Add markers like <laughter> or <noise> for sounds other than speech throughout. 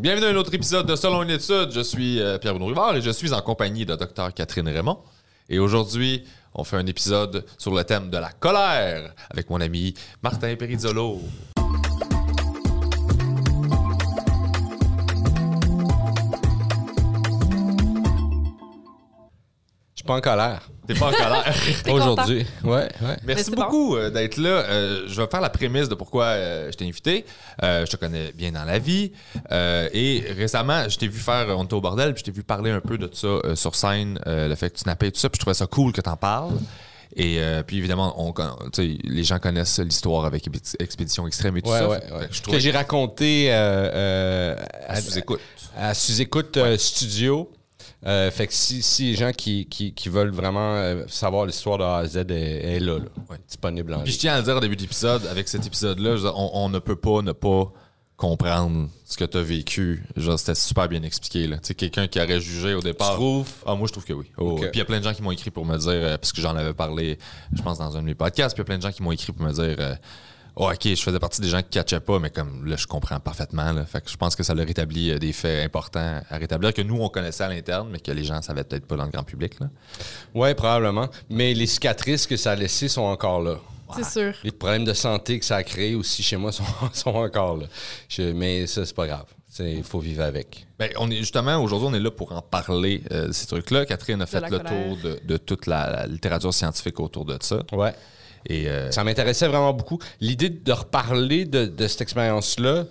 Bienvenue à un autre épisode de Selon une étude. Je suis euh, Pierre-Bruno Rivard et je suis en compagnie de Dr Catherine Raymond. Et aujourd'hui, on fait un épisode sur le thème de la colère avec mon ami Martin Perizzolo. Pas en colère. T'es pas en colère. <laughs> Aujourd'hui. Ouais, ouais. Merci beaucoup euh, d'être là. Euh, je vais faire la prémisse de pourquoi euh, je t'ai invité. Euh, je te connais bien dans la vie. Euh, et récemment, je t'ai vu faire On était au bordel, puis je t'ai vu parler un peu de ça euh, sur scène, euh, le fait que tu nappais et tout ça, puis je trouvais ça cool que t'en parles. Et euh, puis évidemment, on, les gens connaissent l'histoire avec Expé- Expédition Extrême et tout Ouais, ça. ouais, que Je Que trouvais j'ai raconté euh, euh, à sous-écoute. à sous-écoute euh, studio. Euh, fait que si, si les gens qui, qui, qui veulent vraiment euh, savoir l'histoire de A à Z est, est là, là Ouais. disponible en Puis je tiens à le dire au début d'épisode, avec cet épisode-là, on, on ne peut pas ne pas comprendre ce que tu as vécu. Genre, c'était super bien expliqué. là. Quelqu'un qui aurait jugé au départ. Tu trouves? Ah, moi, je trouve que oui. Oh, Ok. Puis il y a plein de gens qui m'ont écrit pour me dire, euh, parce que j'en avais parlé, je pense, dans un de mes podcasts, puis il y a plein de gens qui m'ont écrit pour me dire, euh, oh, OK, je faisais partie des gens qui catchaient pas, mais comme là, je comprends parfaitement. Là. Fait que je pense que ça leur rétablit euh, des faits importants à rétablir que nous, on connaissait à l'interne, mais que les gens savaient peut-être pas dans le grand public. Là. Ouais, probablement. Mais les cicatrices que ça a laissées sont encore là. C'est sûr. Les problèmes de santé que ça a créé aussi chez moi <laughs> sont, sont encore là. Je- mais ça, c'est pas grave. Il faut vivre avec. Ben, on est justement aujourd'hui, on est là pour en parler euh, de ces trucs-là. Catherine a fait le colère. tour de, de toute la, la littérature scientifique autour de ça. Ouais. Euh, Ça m'intéressait vraiment beaucoup. L'idée de reparler de, cette expérience-là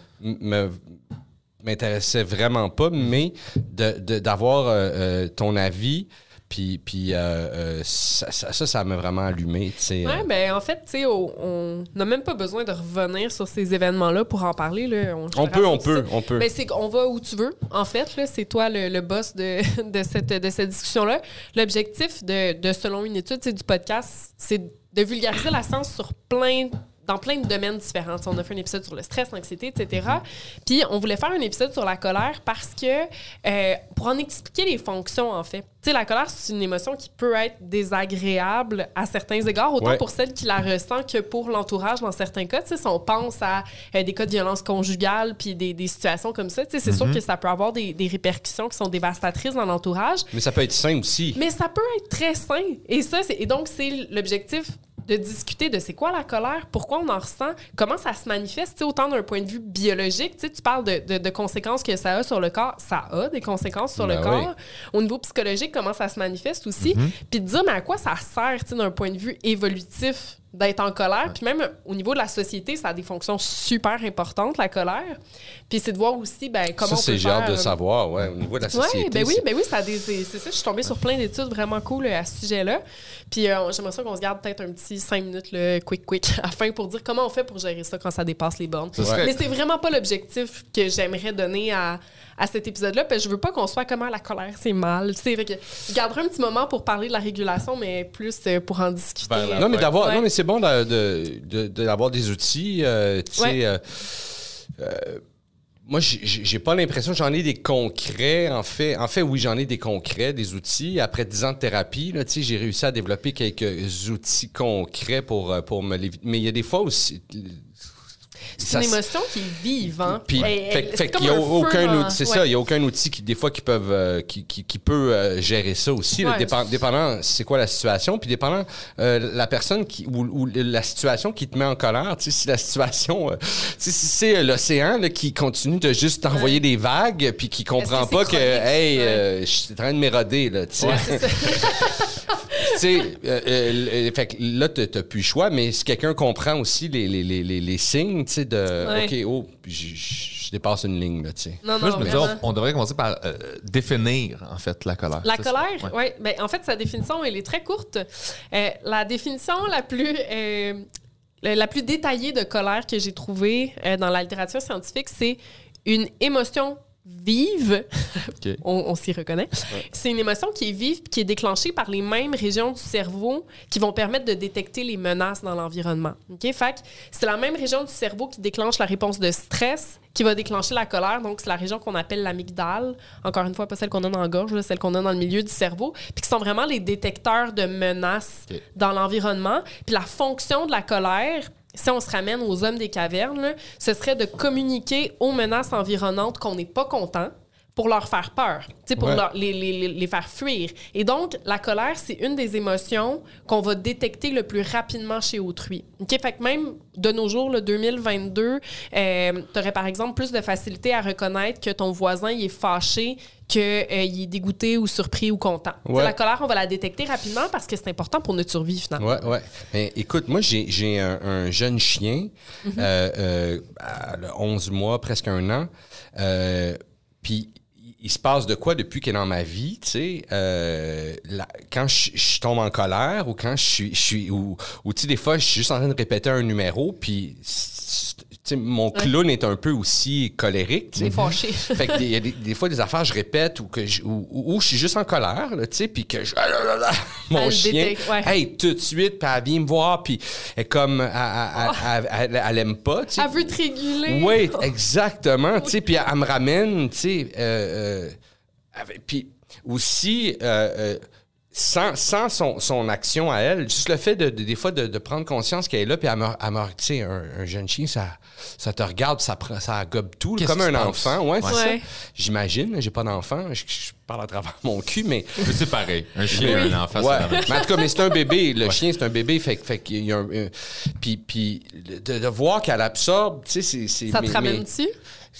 m'intéressait vraiment pas, mais de- de- d'avoir euh, euh, ton avis, puis, puis euh, euh, ça, ça, ça, ça m'a vraiment allumé. Ouais, euh. ben en fait, tu sais, on n'a même pas besoin de revenir sur ces événements-là pour en parler. Là. On peut, on peut, on peut. Ben, c'est qu'on va où tu veux, en fait. C'est toi le, le boss de, <laughs> de cette, de cette discussion-là. L'objectif de, de Selon une étude c'est du podcast, c'est de vulgariser la science sur plein dans plein de domaines différents. On a fait un épisode sur le stress, l'anxiété, etc. Puis on voulait faire un épisode sur la colère parce que euh, pour en expliquer les fonctions, en fait. Tu sais, la colère, c'est une émotion qui peut être désagréable à certains égards, autant Ouais. pour celle qui la ressent que pour l'entourage dans certains cas. Tu sais, si on pense à euh, des cas de violence conjugale puis des, des situations comme ça, tu sais, c'est sûr que ça peut avoir des, des répercussions qui sont dévastatrices dans l'entourage. Mais ça peut être sain aussi. Mais ça peut être très sain. Et ça, c'est, et donc, c'est l'objectif de discuter de c'est quoi la colère, pourquoi on en ressent, comment ça se manifeste, autant d'un point de vue biologique. Tu parles de, de- de conséquences que ça a sur le corps. Ça a des conséquences sur Ben le oui. corps. Au niveau psychologique, comment ça se manifeste aussi. Puis de dire, mais à quoi ça sert, d'un point de vue évolutif? D'être en colère. Puis même au niveau de la société, ça a des fonctions super importantes, la colère. Puis c'est de voir aussi, ben, comment ça, on peut c'est j'ai hâte faire, de euh, savoir, ouais, au niveau de la société. oui, ben oui, ben oui, ça a des, c'est ça. Je suis tombée sur plein d'études vraiment cool euh, à ce sujet-là. Puis euh, j'aimerais ça qu'on se garde peut-être un petit cinq minutes, le quick, quick, <laughs> à la fin pour dire comment on fait pour gérer ça quand ça dépasse les bornes. Mais c'est vraiment pas l'objectif que j'aimerais donner à, à cet épisode-là, parce que je veux pas qu'on soit comment la colère, c'est mal. Tu sais, fait que je garderai un petit moment pour parler de la régulation, mais plus euh, pour en discuter. Non, mais d'avoir, Ouais. non, mais c'est bon de- de- de- de- d'avoir des outils. euh, tu sais, Ouais. euh, euh, moi, j'ai- pas l'impression, j'en ai des concrets. En fait, en fait, oui, j'en ai des concrets, des outils. Après 10 ans de thérapie, là, tu sais, j'ai réussi à développer quelques outils concrets pour, pour me. Mais il y a des fois aussi. C'est une émotion qui est vive, hein? Puis, fait, qu'il y comme a aucun outil, c'est ça, il y a aucun outil qui des fois qui peuvent euh, qui, qui, qui peut euh, gérer ça aussi, là, dépend- dépendant c'est quoi la situation, puis dépendant euh, la personne qui ou, ou la situation qui te met en colère, tu sais si la situation, euh, tu sais, si c'est euh, l'océan qui continue de juste t'envoyer des vagues, puis qui comprend que pas que hey, Ouais. euh, je suis en train de m'éroder là, tu sais. <laughs> Ouais, sais, euh, euh, fait que là, t'as plus le choix, mais si quelqu'un comprend aussi les, les, les, les, les signes, tu sais, de Ouais. OK, oh, je- dépasse une ligne, là, tu sais. Non, moi, non, je me disais, vraiment. on, on devrait commencer par euh, définir, en fait, la colère. La colère, Ouais. oui. Ben, en fait, sa définition, elle est très courte. Euh, la définition la plus, euh, la la plus détaillée de colère que j'ai trouvée euh, dans la littérature scientifique, c'est une émotion vive, <laughs> on, on s'y reconnaît. C'est une émotion qui est vive qui est déclenchée par les mêmes régions du cerveau qui vont permettre de détecter les menaces dans l'environnement. OK? Fait c'est la même région du cerveau qui déclenche la réponse de stress qui va déclencher la colère. Donc, c'est la région qu'on appelle l'amygdale. Encore une fois, pas celle qu'on a dans la gorge, là, celle qu'on a dans le milieu du cerveau. Puis qui sont vraiment les détecteurs de menaces dans l'environnement. Puis la fonction de la colère, si on se ramène aux hommes des cavernes, là, ce serait de communiquer aux menaces environnantes qu'on n'est pas content pour leur faire peur, pour Ouais. leur- les, les- les- faire fuir. Et donc, la colère, c'est une des émotions qu'on va détecter le plus rapidement chez autrui. OK? Fait que même de nos jours, le 2022, tu aurais par exemple plus de facilité à reconnaître que ton voisin il est fâché qu'il est dégoûté ou surpris ou content. Ouais. La colère, on va la détecter rapidement parce que c'est important pour notre survie, finalement. Ouais, ouais. Mais écoute, moi, j'ai, j'ai un, un jeune chien, Mhm. euh, euh, 11 mois, presque un an. Euh, Puis, il- se passe de quoi depuis qu'il est dans ma vie, tu sais? Euh, la- quand je, je tombe en colère ou quand je suis. Je suis ou, ou tu sais, des fois, je suis juste en train de répéter un numéro, puis. Mon clown est un peu aussi colérique. C'est fâché. <laughs> Fait que il y a des, des fois des affaires je répète ou que je, ou, ou- ou je suis juste en colère, là, tu sais, puis que je, ah là là là, <laughs> mon Elle chien, détecte, ouais. hey, tout de suite, puis elle vient me voir, puis comme, elle, elle- elle- elle- elle aime pas, tu sais. Elle veut te réguler. Oui, exactement, tu sais, puis elle, me ramène, tu sais, euh, euh, puis aussi, euh, sans, sans son, son action à elle, juste le fait de, de- des fois de, de prendre conscience qu'elle est là, puis elle me, tu sais, un, un jeune chien, ça, ça te regarde, ça, ça gobe tout, comme un enfant, ouais, c'est Ouais. ça. J'imagine, j'ai pas d'enfant, je, je parle à travers mon cul, mais... Mais c'est pareil. Un chien Oui. et un enfant, Ouais. c'est la même chose. Mais en tout cas, mais c'est un bébé. Le chien, c'est un bébé. Fait, que- fait qu'il y a un. puis, puis de, de voir qu'elle absorbe, tu sais, c'est. c'est- Ça te mais- ramène mais- dessus?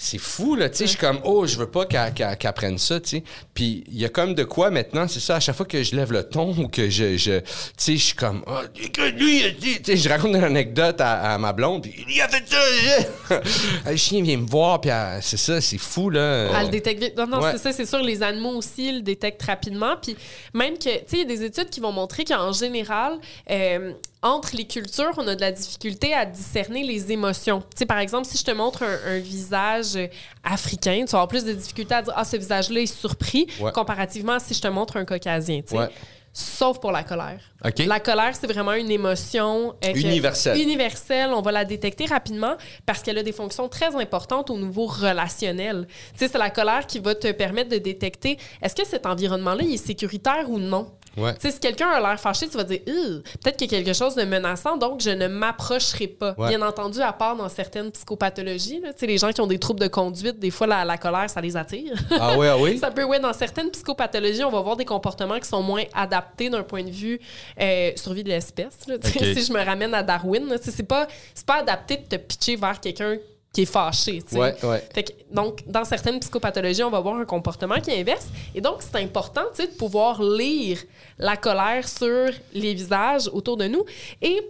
c'est fou, là. Tu sais, je suis comme, oh, je veux pas qu'elle prenne ça, tu sais. Puis il y a comme de quoi maintenant, c'est ça, à chaque fois que je lève le ton ou que je. je tu sais, je suis comme, oh, que lui, il a dit- tu sais, je raconte une anecdote à, à ma blonde, puis il a fait ça. <laughs> le chien vient me voir, puis c'est ça, c'est fou, là. Elle le détecte vite. Non, non, Ouais. c'est ça, c'est sûr. Les animaux aussi le détectent rapidement. Puis même que, tu sais, il y a des études qui vont montrer qu'en général, euh, entre les cultures, on a de la difficulté à discerner les émotions. Tu sais, par exemple, si je te montre un, un visage africain, tu vas avoir plus de difficulté à dire Ah, ce visage-là est surpris, Ouais. comparativement à si je te montre un caucasien. tu sais. Ouais. Sauf pour la colère. OK. La colère, c'est vraiment une émotion euh, Universelle. universelle. On va la détecter rapidement parce qu'elle a des fonctions très importantes au niveau relationnel. Tu sais, c'est la colère qui va te permettre de détecter est-ce que cet environnement-là est sécuritaire ou non? Ouais. Tu sais, si quelqu'un a l'air fâché, tu vas dire peut-être qu'il y a quelque chose de menaçant, donc je ne m'approcherai pas. Ouais. Bien entendu, à part dans certaines psychopathologies, là, tu sais, les gens qui ont des troubles de conduite, des fois la, la colère, ça les attire. Ah oui, ah oui? <laughs> Ça peut, ouais, dans certaines psychopathologies, on va voir des comportements qui sont moins adaptés d'un point de vue euh, survie de l'espèce. Si je me ramène à Darwin, c'est pas, c'est pas adapté de te pitcher vers quelqu'un qui est fâché. tu sais. Ouais, ouais. Fait que, donc, dans certaines psychopathologies, on va voir un comportement qui est inverse. Et donc, c'est important tu sais, de pouvoir lire la colère sur les visages autour de nous. Et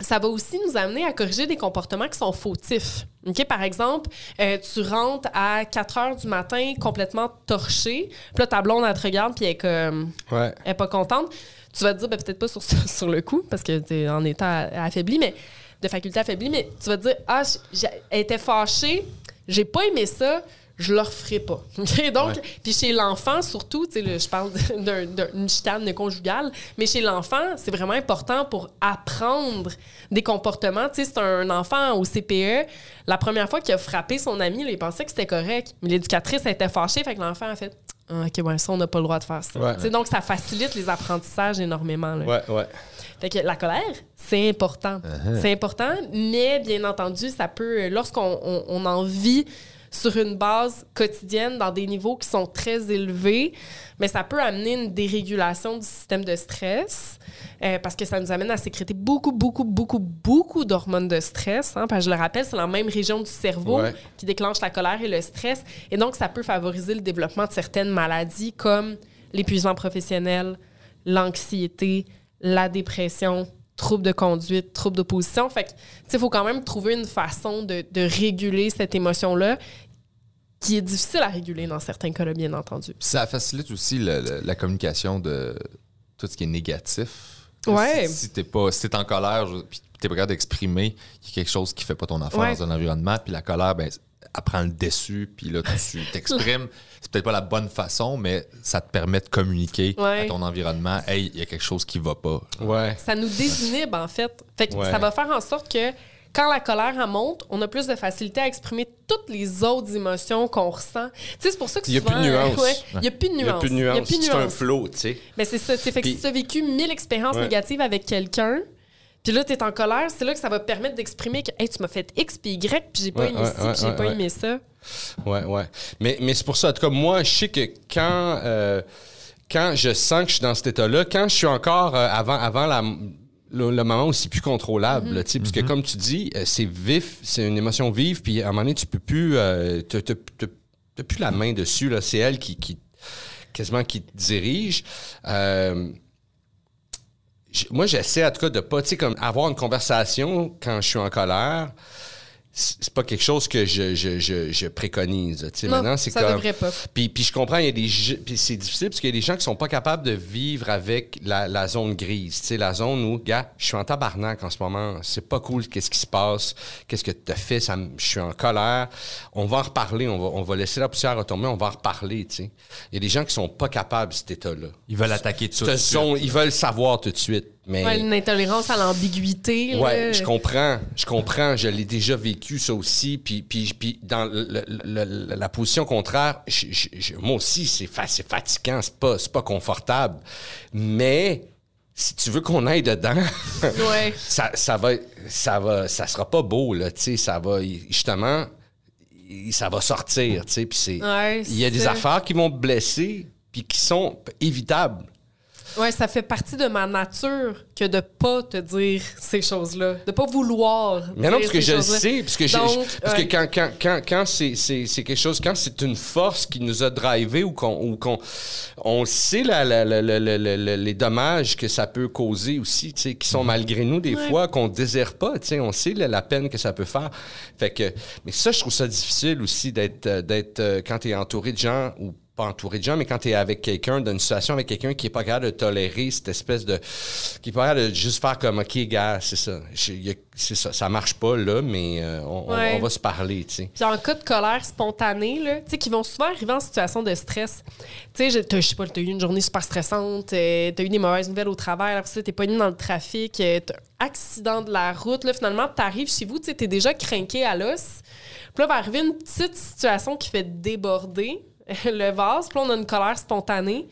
ça va aussi nous amener à corriger des comportements qui sont fautifs. Par exemple, euh, tu rentres à 4 heures du matin complètement torché, puis là, ta blonde, elle te regarde, puis elle est comme... Ouais. Elle est pas contente. Tu vas te dire, ben, peut-être pas sur, <laughs> sur le coup, parce que tu es en état affaibli, mais de faculté affaiblie, mais tu vas te dire, ah, j'ai- elle était fâchée, j'ai pas aimé ça, je le referai pas. <laughs> OK? Donc, puis chez l'enfant, surtout, tu sais, là, je parle <laughs> d'un- d'un- d'une chicane conjugale, mais chez l'enfant, c'est vraiment important pour apprendre des comportements. Tu sais, c'est un enfant au CPE, la première fois qu'il a frappé son ami, là, il pensait que c'était correct, mais l'éducatrice était fâchée, fait que l'enfant a fait, ah, OK, ouais, ça, on n'a pas le droit de faire ça. Ouais. Donc, ça facilite les apprentissages énormément. là. Ouais, ouais. Fait que la colère, c'est important. C'est important, mais bien entendu, ça peut, lorsqu'on on, on en vit sur une base quotidienne dans des niveaux qui sont très élevés, mais ça peut amener une dérégulation du système de stress euh, parce que ça nous amène à sécréter beaucoup, beaucoup, beaucoup, beaucoup d'hormones de stress. hein, parce que je le rappelle, c'est la même région du cerveau Ouais. qui déclenche la colère et le stress. Et donc, ça peut favoriser le développement de certaines maladies comme l'épuisement professionnel, l'anxiété, la dépression, troubles de conduite, troubles d'opposition. Fait que, il faut quand même trouver une façon de, de réguler cette émotion-là qui est difficile à réguler dans certains cas, bien entendu. Ça facilite aussi la communication de tout ce qui est négatif. Ouais. Si, si t'es pas, si t'es en colère, puis t'es pas capable d'exprimer qu'il y a quelque chose qui fait pas ton affaire Ouais. dans un environnement, puis la colère, ben, prend le dessus, puis là, tu <laughs> t'exprimes. C'est peut-être pas la bonne façon, mais ça te permet de communiquer Ouais. à ton environnement. Hey, il y a quelque chose qui va pas. Ouais. Ça nous désinhibe, en fait. Fait que Ouais. ça va faire en sorte que quand la colère elle monte, on a plus de facilité à exprimer toutes les autres émotions qu'on ressent. Tu sais, c'est pour ça que Il y a souvent... plus de nuances. ouais, il n'y a plus de Il nuances. n'y a plus de Il y a nuances. plus de C'est un nuances. flow, tu sais. Mais c'est ça. Fait que si tu as vécu mille expériences Ouais. négatives avec quelqu'un, Puis là, t'es en colère, c'est là que ça va te permettre d'exprimer que hey, tu m'as fait X puis Y, puis j'ai pas Ouais, aimé ouais, ci, ouais, puis j'ai ouais, pas ouais. aimé ça. Ouais, ouais. Mais, mais c'est pour ça, en tout cas, moi, je sais que quand, euh, quand je sens que je suis dans cet état-là, quand je suis encore euh, avant, avant la, le, le moment où c'est plus contrôlable, là, tu sais, parce que comme tu dis, euh, c'est vif, c'est une émotion vive, puis à un moment donné, tu peux plus, euh, t'as- t'as- t'as- t'as plus la main dessus, là, c'est elle qui, qui, quasiment qui te dirige. Euh, moi, j'essaie en tout cas de pas, tu sais, comme avoir une conversation quand je suis en colère. C'est pas quelque chose que je, je, je, je préconise. Tu sais, Non, maintenant, c'est ça comme. devrait pas. Puis, puis je comprends, il y a des puis c'est difficile parce qu'il y a des gens qui sont pas capables de vivre avec la, la zone grise, tu sais, la zone où, gars, je suis en tabarnak en ce moment, c'est pas cool, qu'est-ce qui se passe, qu'est-ce que tu as fait, ça, me- je suis en colère, on va en reparler, on va, on va laisser la poussière retomber, on va en reparler, tu sais. Il y a des gens qui sont pas capables de cet état-là. Ils veulent attaquer tout de suite. ils veulent savoir tout de suite, mais... Ouais, une intolérance à l'ambiguïté. Ouais, là. je comprends, je comprends, je l'ai déjà vécu ça aussi, puis, puis, puis dans le- le- le- la position contraire, je- je- je- moi aussi c'est fa- c'est fatigant, c'est pas pas confortable, mais si tu veux qu'on aille dedans, <laughs> Ouais. ça, ça va ça va ça sera pas beau là, tu sais, ça va justement ça va sortir, tu sais, puis c'est Ouais, il y a des affaires qui vont te blesser puis qui sont évitables. Ouais, ça fait partie de ma nature que de pas te dire ces choses-là, de pas vouloir. Mais non, parce que je le sais, parce que, parce ouais. que quand, quand, quand, quand c'est, c'est, c'est quelque chose, quand c'est une force qui nous a drivé ou qu'on, ou qu'on on sait la, la- la- la- la- la- la- les dommages que ça peut causer aussi, tu sais, qui sont malgré nous des Ouais. fois, qu'on désire pas, tu sais, on sait la, la peine que ça peut faire. Fait que, mais ça, je trouve ça difficile aussi d'être, d'être euh, quand tu es entouré de gens ou pas entouré de gens, mais quand tu es avec quelqu'un, dans une situation avec quelqu'un qui est pas capable de tolérer cette espèce de. qui est pas capable de juste faire comme, OK, gars, c'est ça. C'est ça. Ça marche pas, là, mais euh, on, on- Ouais. on va se parler, tu sais. Puis en cas de colère spontanée, là, tu sais, qui vont souvent arriver en situation de stress. Tu sais, je sais pas, t'as eu une journée super stressante, euh, t'as eu des mauvaises nouvelles au travail, après ça, t'es pogné dans le trafic, euh, t'as un accident de la route, là, finalement, t'arrives chez vous, tu sais, t'es déjà craqué à l'os. Puis là, va arriver une petite situation qui fait déborder <laughs> le vase, puis on a une colère spontanée.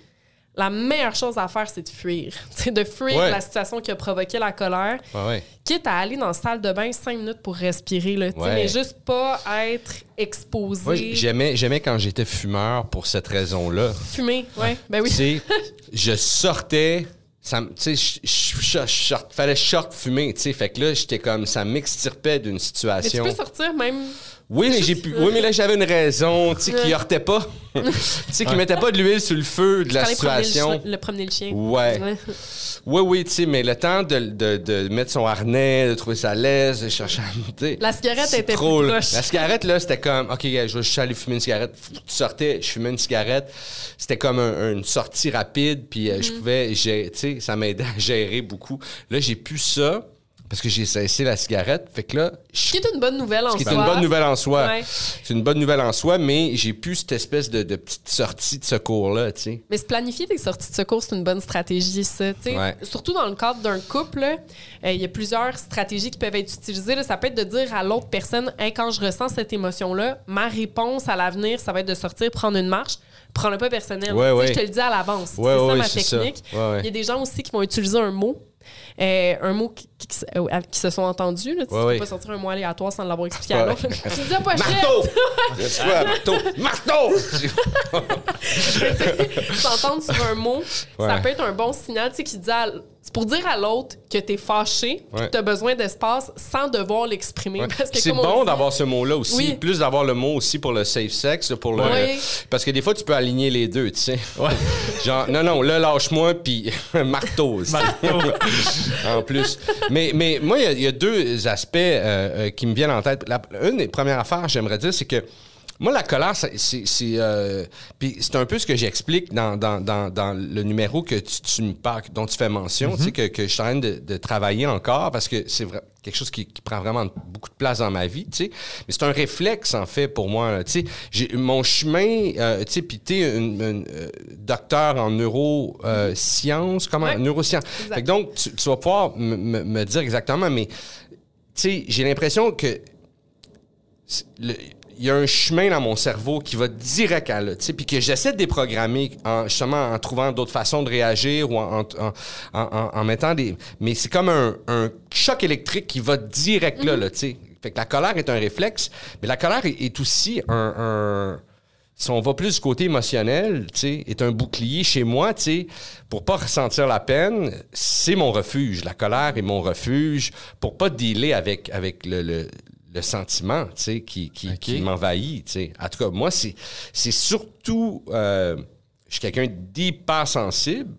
La meilleure chose à faire, c'est de fuir. <laughs> Sais, de fuir Ouais. la situation qui a provoqué la colère Ouais, ouais. quitte à aller dans la salle de bain cinq minutes pour respirer, là, mais juste pas être exposé. J'aimais, j'aimais quand j'étais fumeur pour cette raison-là. Fumer, ouais. Ben oui. <laughs> Je sortais. Ça, tu sais, fallait short fumer, tu sais. Fait que là, j'étais comme, ça m'extirpait d'une Mais tu situation. peux sortir même. Oui, mais j'ai pu. Oui, mais là, j'avais une raison, tu sais, qui Ouais. heurtait pas. <laughs> tu sais, qui mettait pas de l'huile sur le feu de la Aller promener le, situation. le promener le chien. Ouais. Oui, oui, tu sais, mais le temps de, de, de mettre son harnais, de trouver sa laisse, de chercher à monter. La cigarette était trop. La cigarette, là, c'était comme, OK, je vais juste aller fumer une cigarette. Tu sortais, je fumais une cigarette. C'était comme un- une sortie rapide, puis euh, Mm-hmm. je pouvais, gérer- tu sais, ça m'aidait à gérer beaucoup. Là, j'ai plus ça parce que j'ai cessé la cigarette. Fait que là, je Ce qui est une bonne nouvelle en ce qui est soi. une bonne nouvelle en soi. Ouais. C'est une bonne nouvelle en soi, mais j'ai plus cette espèce de, de petite sortie de secours-là, tu sais. Mais se planifier des sorties de secours, c'est une bonne stratégie, ça. tu sais. Ouais. Surtout dans le cadre d'un couple, euh, il y a plusieurs stratégies qui peuvent être utilisées. là. Ça peut être de dire à l'autre personne Hey, quand je ressens cette émotion-là, ma réponse à l'avenir, ça va être de sortir, prendre une marche. Prends-le pas personnel. Ouais. Je te le dis à l'avance. Ouais, c'est ça ma technique. Il y a des gens aussi qui vont utiliser un mot. Euh, un mot qui, qui- qui- euh, qui se sont entendus. Là. Tu Ouais, ouais. pas sortir un mot aléatoire sans l'avoir expliqué à l'autre. <laughs> tu dis <laughs> Marteau! Marteau? <laughs> Marteau! s'entendre sur un mot, ça peut être un bon signal, tu sais, qui dit à- c'est pour dire à l'autre que t'es fâché, Ouais. que t'as besoin d'espace sans devoir l'exprimer. Ouais. Parce que C'est bon d'avoir ce mot-là aussi. Oui. Plus d'avoir le mot aussi pour le safe sex, pour le. Oui. Parce que des fois, tu peux aligner les deux, tu sais. <laughs> Genre, non, non, là, lâche-moi, puis <laughs> marteau. aussi. <laughs> en plus. Mais, mais moi, il y a- il y, a deux aspects euh, euh, qui me viennent en tête. La- une des premières affaires, j'aimerais dire, c'est que. Moi, la colère, c'est. euh, puis c'est un peu ce que j'explique dans, dans, dans, dans le numéro que tu, tu me parles, dont tu fais mention, tu sais, que, que je suis en train de, de travailler encore parce que c'est vrai, quelque chose qui, qui prend vraiment beaucoup de place dans ma vie, tu sais. Mais c'est un réflexe, en fait, pour moi. Tu sais, J'ai- mon chemin, euh, tu sais, puis t'es une, une, euh, docteur en neurosciences, comment? Ouais. Neurosciences. Fait que donc, tu, tu vas pouvoir me- dire exactement, mais tu sais, j'ai l'impression que le- il y a un chemin dans mon cerveau qui va direct à là, tu sais, puis que j'essaie de déprogrammer en, justement en trouvant d'autres façons de réagir ou en, en, en- en mettant des... Mais c'est comme un, un choc électrique qui va direct là, là, tu sais. Fait que la colère est un réflexe, mais la colère est, est aussi un... un- si on va plus du côté émotionnel, tu sais, est un bouclier chez moi, tu sais, pour pas ressentir la peine, c'est mon refuge. La colère est mon refuge pour pas dealer avec, avec le, le, le sentiment, tu sais, qui, qui, m'envahit, tu sais. En tout cas, moi, c'est, c'est surtout... euh, je suis quelqu'un d'hypersensible.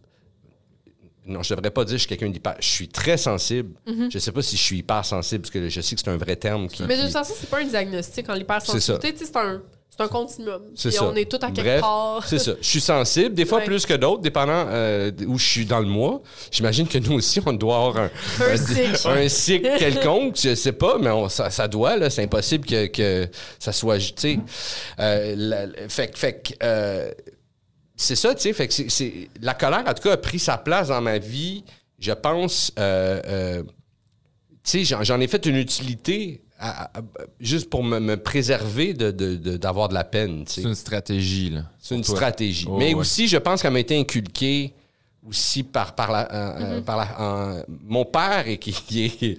Non, je devrais pas dire que je suis quelqu'un d'hyper... Je suis très sensible. Je sais pas si je suis hypersensible, parce que je sais que c'est un vrai terme qui... Mais de toute façon, c'est pas un diagnostic en l'hypersensibilité. tu sais, C'est un, c'est un continuum. C'est ça. on est tous à quelque Bref, part. C'est ça. Je suis sensible, des fois Ouais. plus que d'autres, dépendant euh, où je suis dans le mois. J'imagine que nous aussi, on doit avoir un, Un cycle. un cycle quelconque, je sais pas, mais on- ça, ça doit, là. C'est impossible que, que ça soit, tu sais. Euh, la- la- fait que- fait euh, c'est ça, tu sais. Fait que c'est- c'est- la colère, en tout cas, a pris sa place dans ma vie, je pense. euh, euh, tu sais, j'en, j'en ai fait une utilité à- à- à- juste pour me, me préserver de, de- de- d'avoir de la peine, tu sais. C'est une stratégie, là. C'est une toi. stratégie. Oh, Mais ouais. aussi, je pense qu'elle m'a été inculquée aussi par, par, la, euh, euh, Mm-hmm. par la- euh, mon père et qui il est,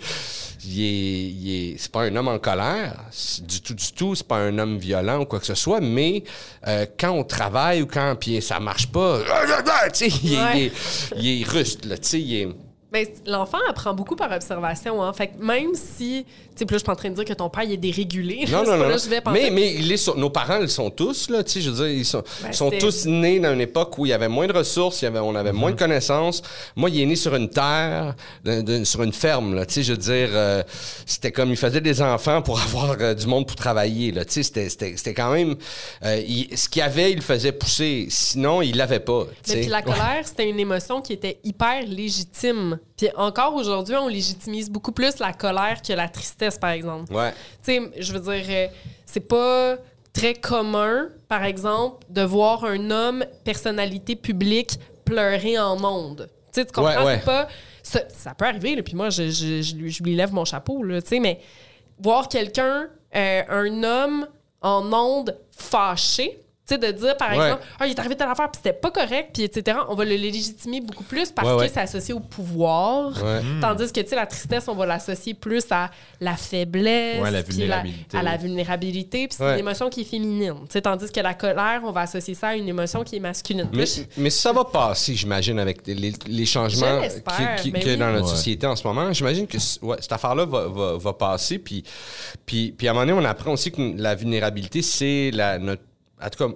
il est, il est- c'est pas un homme en colère c'est du tout du tout c'est pas un homme violent ou quoi que ce soit mais euh, quand on travaille ou quand puis ça marche pas <laughs> tu sais il, est- Ouais. il est, il est ruste là tu sais il est Mais l'enfant apprend beaucoup par observation. Hein. Fait que même si. Tu sais, là, je suis pas en train de dire que ton père il est dérégulé. Non, non, non. là je vais penser. mais mais il est sur- nos parents, ils sont tous, là, tu sais, je veux dire, ils sont, Ben, sont tous nés dans une époque où il y avait moins de ressources, il y avait, on avait moins de connaissances. Moi, il est né sur une terre, de- de- sur une ferme, là, tu sais, je veux dire, euh, c'était comme, il faisait des enfants pour <laughs> avoir euh, du monde pour travailler, là, tu sais, c'était- c'était c'était quand même, euh, il- ce qu'il y avait, il le faisait pousser, sinon, il l'avait pas, tu Mais sais. puis la colère, c'était une émotion qui était hyper légitime. Puis encore aujourd'hui, on légitimise beaucoup plus la colère que la tristesse, par exemple. Ouais. Tu sais, je veux dire, euh, c'est pas très commun, par exemple, de voir un homme, personnalité publique, pleurer en monde. Tu sais, tu comprends? Ouais, ouais. C'est pas... Ça, ça peut arriver, là, puis moi, je, je- je lui, je lui lève mon chapeau, là, tu sais, mais voir quelqu'un, euh, un homme en onde fâché, tu sais, de dire, par Ouais. exemple, ah, il est arrivé telle affaire, puis c'était pas correct, puis etc., on va le légitimer beaucoup plus parce Ouais, que ouais. c'est associé au pouvoir. Ouais. Tandis que, tu sais, la tristesse, on va l'associer plus à la faiblesse, la à la vulnérabilité, puis c'est Ouais. une émotion qui est féminine. Tu sais, tandis que la colère, on va associer ça à une émotion qui est masculine. Mais, ça va passer, j'imagine, avec les, les changements ben qu'il y a oui. dans notre Ouais. société en ce moment. J'imagine que cette affaire-là va, va- va passer. Puis, puis, puis à un moment donné, on apprend aussi que la vulnérabilité, c'est la. Notre, en tout cas,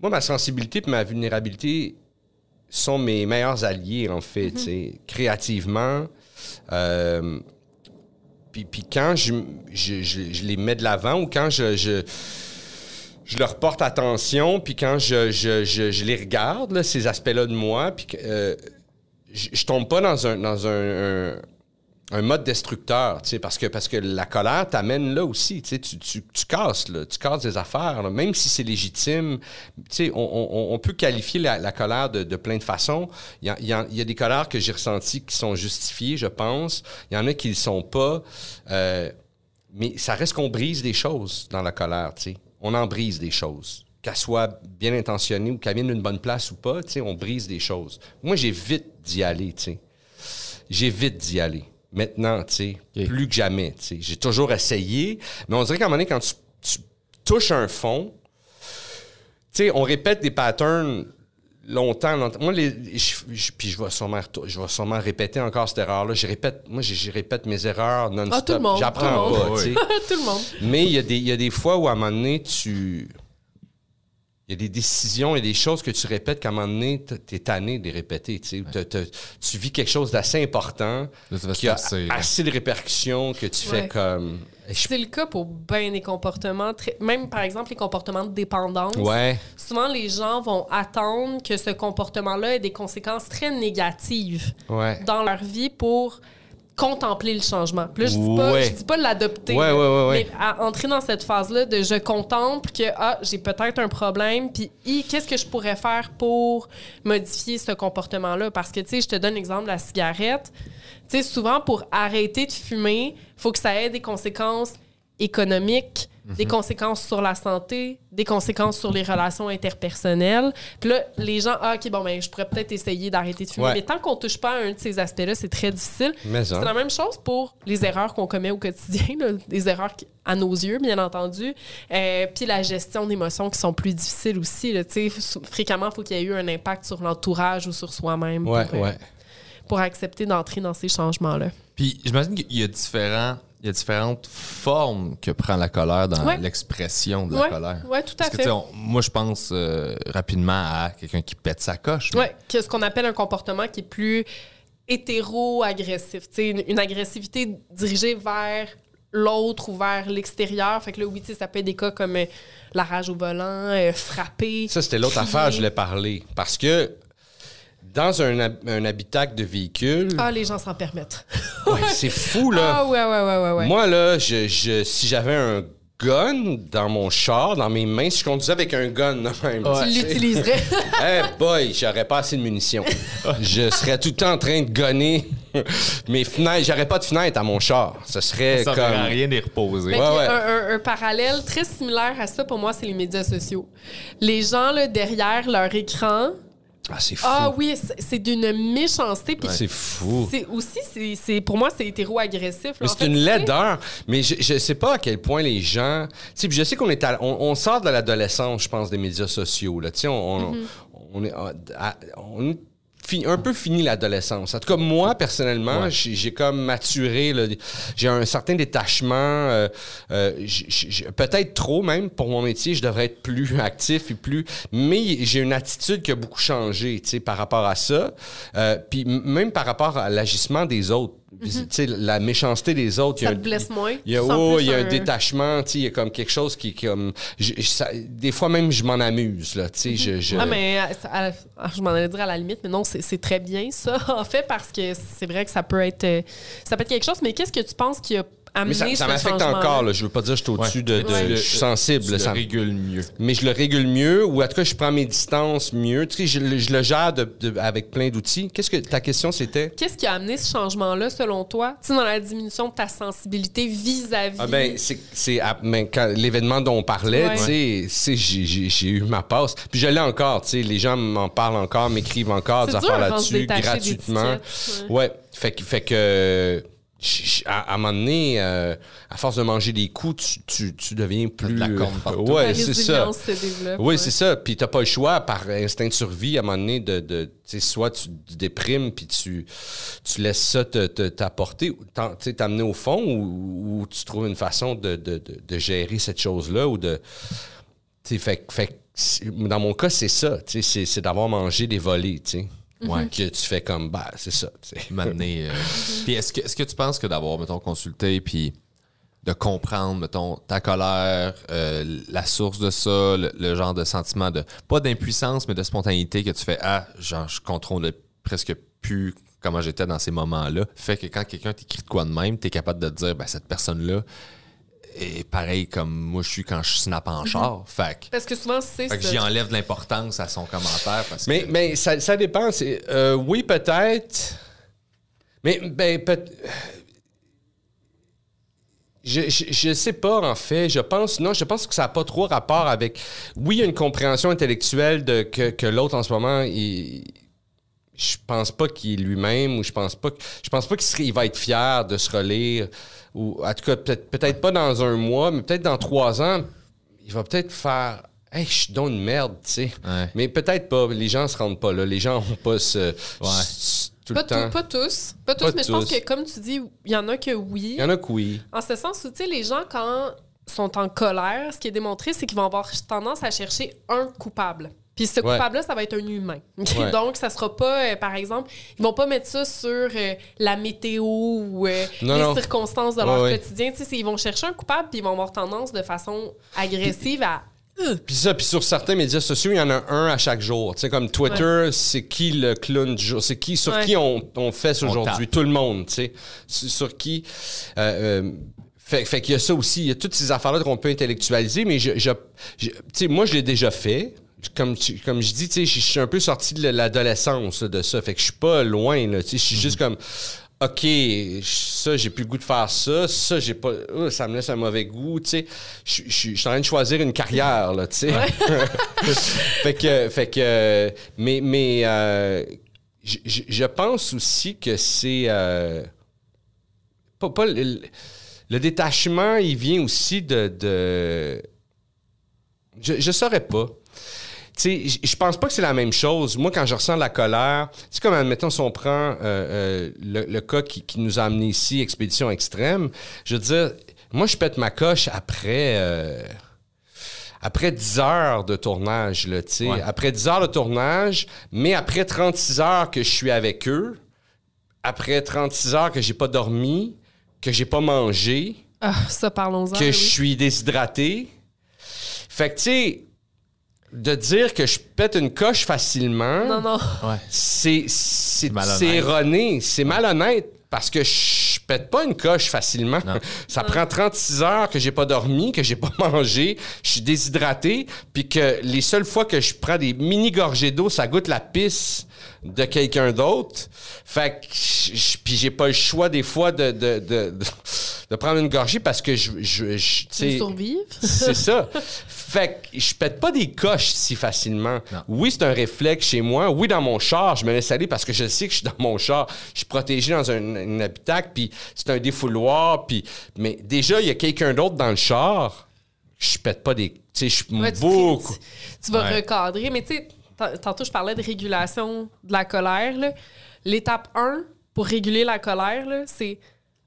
moi, ma sensibilité et ma vulnérabilité sont mes meilleurs alliés, en fait, sais, créativement. Euh, puis, puis quand je, je, je- je les mets de l'avant ou quand je, je, je leur porte attention, puis quand je, je, je, je les regarde, là, ces aspects-là de moi, puis euh, je, je tombe pas dans un, dans un, un, un mode destructeur, tu sais, parce que, parce que la colère t'amène là aussi, tu sais, tu, tu, tu casses, là, tu casses des affaires, là, même si c'est légitime, on, on, on peut qualifier la, la colère de, de plein de façons. Il y y y a des colères que j'ai ressenties qui sont justifiées, je pense. Il y en a qui ne le sont pas. Euh, mais ça reste qu'on brise des choses dans la colère, tu sais. On en brise des choses. Qu'elles soient bien intentionnées ou qu'elles viennent d'une bonne place ou pas, tu sais, on brise des choses. Moi, j'évite d'y aller, tu sais. J'évite d'y aller. Maintenant, tu sais, plus que jamais, tu sais. J'ai toujours essayé, mais on dirait qu'à un moment donné, quand tu, tu touches un fond, tu sais, on répète des patterns longtemps. longtemps. Moi, les, je- je- puis je vais, sûrement, je vais sûrement répéter encore cette erreur-là. Je répète, moi, je, je répète mes erreurs non-stop. Ah, J'apprends pas, tu sais. <laughs> tout le monde. Mais il y, a des- il y a des fois où, à un moment donné, tu... Il y a des décisions et des choses que tu répètes qu'à un moment donné, t- t'es tanné de les répéter. Tu, sais. T'as- tu vis quelque chose d'assez important Là, qui a assez de répercussions que tu Ouais. fais comme... Je- C'est le cas pour bien des comportements, très- même par exemple les comportements de dépendance. Ouais. Souvent, les gens vont attendre que ce comportement-là ait des conséquences très négatives Ouais. dans leur vie pour contempler le changement. Puis là, je dis pas, Ouais. je dis pas l'adopter. Ouais, ouais. Mais à entrer dans cette phase-là de je contemple que ah, j'ai peut-être un problème, puis qu'est-ce que je pourrais faire pour modifier ce comportement-là? Parce que, tu sais, je te donne l'exemple de la cigarette. Tu sais, souvent, pour arrêter de fumer, il faut que ça ait des conséquences économiques, des conséquences sur la santé, des conséquences sur les relations interpersonnelles. Puis là, les gens, ah, OK, bon, ben, je pourrais peut-être essayer d'arrêter de fumer. Ouais. Mais tant qu'on touche pas à un de ces aspects-là, c'est très difficile. Mais C'est la même chose pour les erreurs qu'on commet au quotidien, là, des erreurs qui- à nos yeux, bien entendu. Euh, puis la gestion d'émotions qui sont plus difficiles aussi. Là, fréquemment, il faut qu'il y ait eu un impact sur l'entourage ou sur soi-même Ouais, pour, euh, ouais. pour accepter d'entrer dans ces changements-là. Puis j'imagine qu'il y a différents. Il y a différentes formes que prend la colère dans Ouais. l'expression de la Ouais, colère. ouais, tout à Parce fait. on- moi, je pense euh, rapidement à quelqu'un qui pète sa coche. mais- que ce qu'on appelle un comportement qui est plus hétéro-agressif. Une, une agressivité dirigée vers l'autre ou vers l'extérieur. Fait que là, oui, tu sais, ça peut être des cas comme euh, la rage au volant, euh, frapper. Ça, c'était l'autre affaire, je voulais parler. Parce que dans un, un habitacle de véhicule, Ah, les gens s'en permettent. <laughs> ouais, c'est fou, là. Ah, ouais, ouais, ouais, ouais. ouais. Moi, là, je, je- si j'avais un gun dans mon char, dans mes mains, si je conduisais avec un gun même, tu tu l'utiliserais. <laughs> Eh boy, j'aurais pas assez de munitions. je serais tout le temps en train de gonner <laughs> mes fenêtres. J'aurais pas de fenêtre à mon char. Ce serait Ça comme. rien d'y reposer. Ouais, ouais. Un, un- un parallèle très similaire à ça, pour moi, c'est les médias sociaux. Les gens, là, derrière leur écran, Ah, c'est fou. ah oui, c'est- d'une méchanceté. Puis C'est fou. c'est aussi, c'est- c'est pour moi, c'est hétéro-agressif. c'est une laideur. Mais je, je sais pas à quel point les gens. Tu sais, je sais qu'on est à- on, on sort de l'adolescence, je pense, des médias sociaux. Là. Tu sais, on, on, Mm-hmm. on est, à- à- on est un peu fini l'adolescence. En tout cas, moi, personnellement, j'ai j'ai comme maturé. J'ai un certain détachement. euh, euh, Peut-être trop même. Pour mon métier, je devrais être plus <laughs> actif et plus... Mais j'ai une attitude qui a beaucoup changé tu sais, par rapport à ça. Euh, puis même par rapport à l'agissement des autres. Sais, la méchanceté des autres. il y a Mm-hmm. Ça un- te blesse moins. il y a, oh, y a un un- détachement, il y a comme quelque chose qui, comme, je- je- ça- des fois même je m'en amuse là, sais, je, je- Ah, mais euh, ça- à- ah, je m'en allais dire à la limite, mais non, c'est c'est très bien ça, <laughs> en fait, parce que c'est vrai que ça peut être euh, ça peut être quelque chose, mais qu'est-ce que tu penses qui a mais ça, ça ce m'affecte encore là, je veux pas dire que je suis au-dessus Ouais. de, de- Ouais. je suis sensible, Tu le ça- régules mieux. mais je le régule mieux ou en tout cas je prends mes distances mieux, tu sais, je, le- je le gère de- de- avec plein d'outils. Qu'est-ce que ta question c'était? Qu'est-ce qui a amené ce changement-là, selon toi, tu sais, dans la diminution de ta sensibilité vis-à-vis... Ah ben, c'est, ben, l'événement dont on parlait, Ouais. tu sais, j'ai, j'ai- j'ai eu ma passe. Puis je l'ai encore, tu sais, les gens m'en parlent encore, m'écrivent encore des affaires là-dessus gratuitement. Ouais, fait que, fait que à, à un moment donné, euh, à force de manger des coups, tu, tu, tu deviens plus. de la partout. La Ouais, c'est ça. résilience se développe. Oui, ouais. c'est ça. Puis t'as pas le choix, par instinct de survie, à un moment donné, de, de tu sais, soit tu te déprimes, puis tu, tu laisses ça te, te- t'apporter, tu sais, t'amener au fond, ou, ou tu trouves une façon de, de, de, de gérer cette chose-là, ou de... Tu sais, fait, fait dans mon cas, c'est ça, tu sais, c'est, d'avoir mangé des volets, tu sais. Ouais. Que tu fais comme, bah, c'est ça, tu sais. m'amener. euh, <laughs> Puis est-ce que, est-ce que tu penses que d'avoir, mettons, consulté, puis de comprendre, mettons, ta colère, euh, la source de ça, le, le genre de sentiment de, pas d'impuissance, mais de spontanéité que tu fais, ah, genre, je contrôle presque plus comment j'étais dans ces moments-là, fait que quand quelqu'un t'écrit de quoi de même, t'es capable de te dire, ben, cette personne-là est pareil comme moi je suis quand je snap en char. Fait que, Parce que souvent, c'est ça. j'y enlève de l'importance à son commentaire parce Mais, que... mais ça, ça dépend. c'est- euh, oui, peut-être. Mais ben, peut je, je, je sais pas, en fait. Je pense, non, je pense que ça n'a pas trop rapport avec. Oui, il y a une compréhension intellectuelle de, que, que l'autre en ce moment, il. Je pense pas qu'il est lui-même ou je pense pas que, je pense pas qu'il va être fier de se relire ou en tout cas peut-être peut-être pas dans un mois mais peut-être dans trois ans il va peut-être faire hey je suis donc une merde tu sais Ouais. mais peut-être pas les gens se rendent pas là les gens ont pas ce, ce- tout Pas, le temps tout- pas tous. Pas tous, Pas mais je pense que, comme tu dis, il y en a que oui. il y en a que oui En ce sens où, tu sais, les gens, quand sont en colère, ce qui est démontré, c'est qu'ils vont avoir tendance à chercher un coupable. Puis ce Ouais. coupable-là, ça va être un humain. <laughs> Ouais. Donc, ça sera pas, euh, par exemple, ils vont pas mettre ça sur euh, la météo ou euh, Non, les non. circonstances de Ouais, leur ouais. quotidien. Tu sais, c'est- ils vont chercher un coupable, puis ils vont avoir tendance de façon agressive à... Puis ça, puis sur certains médias sociaux, il y en a un à chaque jour. Tu sais, comme Twitter, c'est qui le clown du jour? C'est qui, sur Ouais. qui on, on fesse aujourd'hui? Tout le monde, tu sais. Sur, sur qui... euh, euh, fait, fait qu'il y a ça aussi. Il y a toutes ces affaires-là qu'on peut intellectualiser, mais je... je, je- tu sais, moi, je l'ai déjà fait. Comme, tu- comme je dis, tu sais, je suis un peu sorti de l'adolescence de ça. Fait que je suis pas loin, là. Tu sais, je suis juste comme... OK, ça, j'ai plus le goût de faire ça. Ça, j'ai pas. euh, ça me laisse un mauvais goût. Tu sais, je je- je suis en train de choisir une carrière, là, tu sais. <laughs> fait que. Fait que mais mais euh, je pense aussi que c'est. euh, pas, pas le, le détachement, il vient aussi de. de je, je saurais pas. Tu sais, je- pense pas que c'est la même chose. Moi, quand je ressens de la colère, c'est comme, admettons, si on prend euh, euh, le, le cas qui, qui nous a amené ici, Expédition Extrême, je veux dire, moi, je pète ma coche après... euh, après 10 heures de tournage, là, tu sais. Ouais. Après 10 heures de tournage, mais après 36 heures que je suis avec eux, après 36 heures que j'ai pas dormi, que j'ai pas mangé, Ah, ça, parlons-en. que oui. je suis déshydraté. Fait que, tu sais, de dire que je pète une coche facilement, Non, non. c'est c'est erroné, c'est malhonnête parce que je pète pas une coche facilement. Non. <laughs> Ça prend 36 heures que j'ai pas dormi, que j'ai pas <laughs> mangé, je suis déshydraté, puis que les seules fois que je prends des mini gorgées d'eau, ça goûte la pisse de quelqu'un d'autre. Fait que puis j'ai pas le choix des fois de de, de, prendre une gorgée parce que je je, je- tu Tu veux sais, survivre? c'est ça. <laughs> Fait que je pète pas des coches si facilement. Non. Oui, c'est un réflexe chez moi. Oui, dans mon char, je me laisse aller parce que je sais que je suis dans mon char. Je suis protégé dans un, un habitacle, puis c'est un défouloir. Puis... Mais déjà, il y a quelqu'un d'autre dans le char. Je pète pas des... Tu sais, je suis Ouais, tu, beaucoup... tu- tu vas Ouais. recadrer. Mais tu sais, tantôt, je parlais de régulation de la colère. L'étape 1 pour réguler la colère, c'est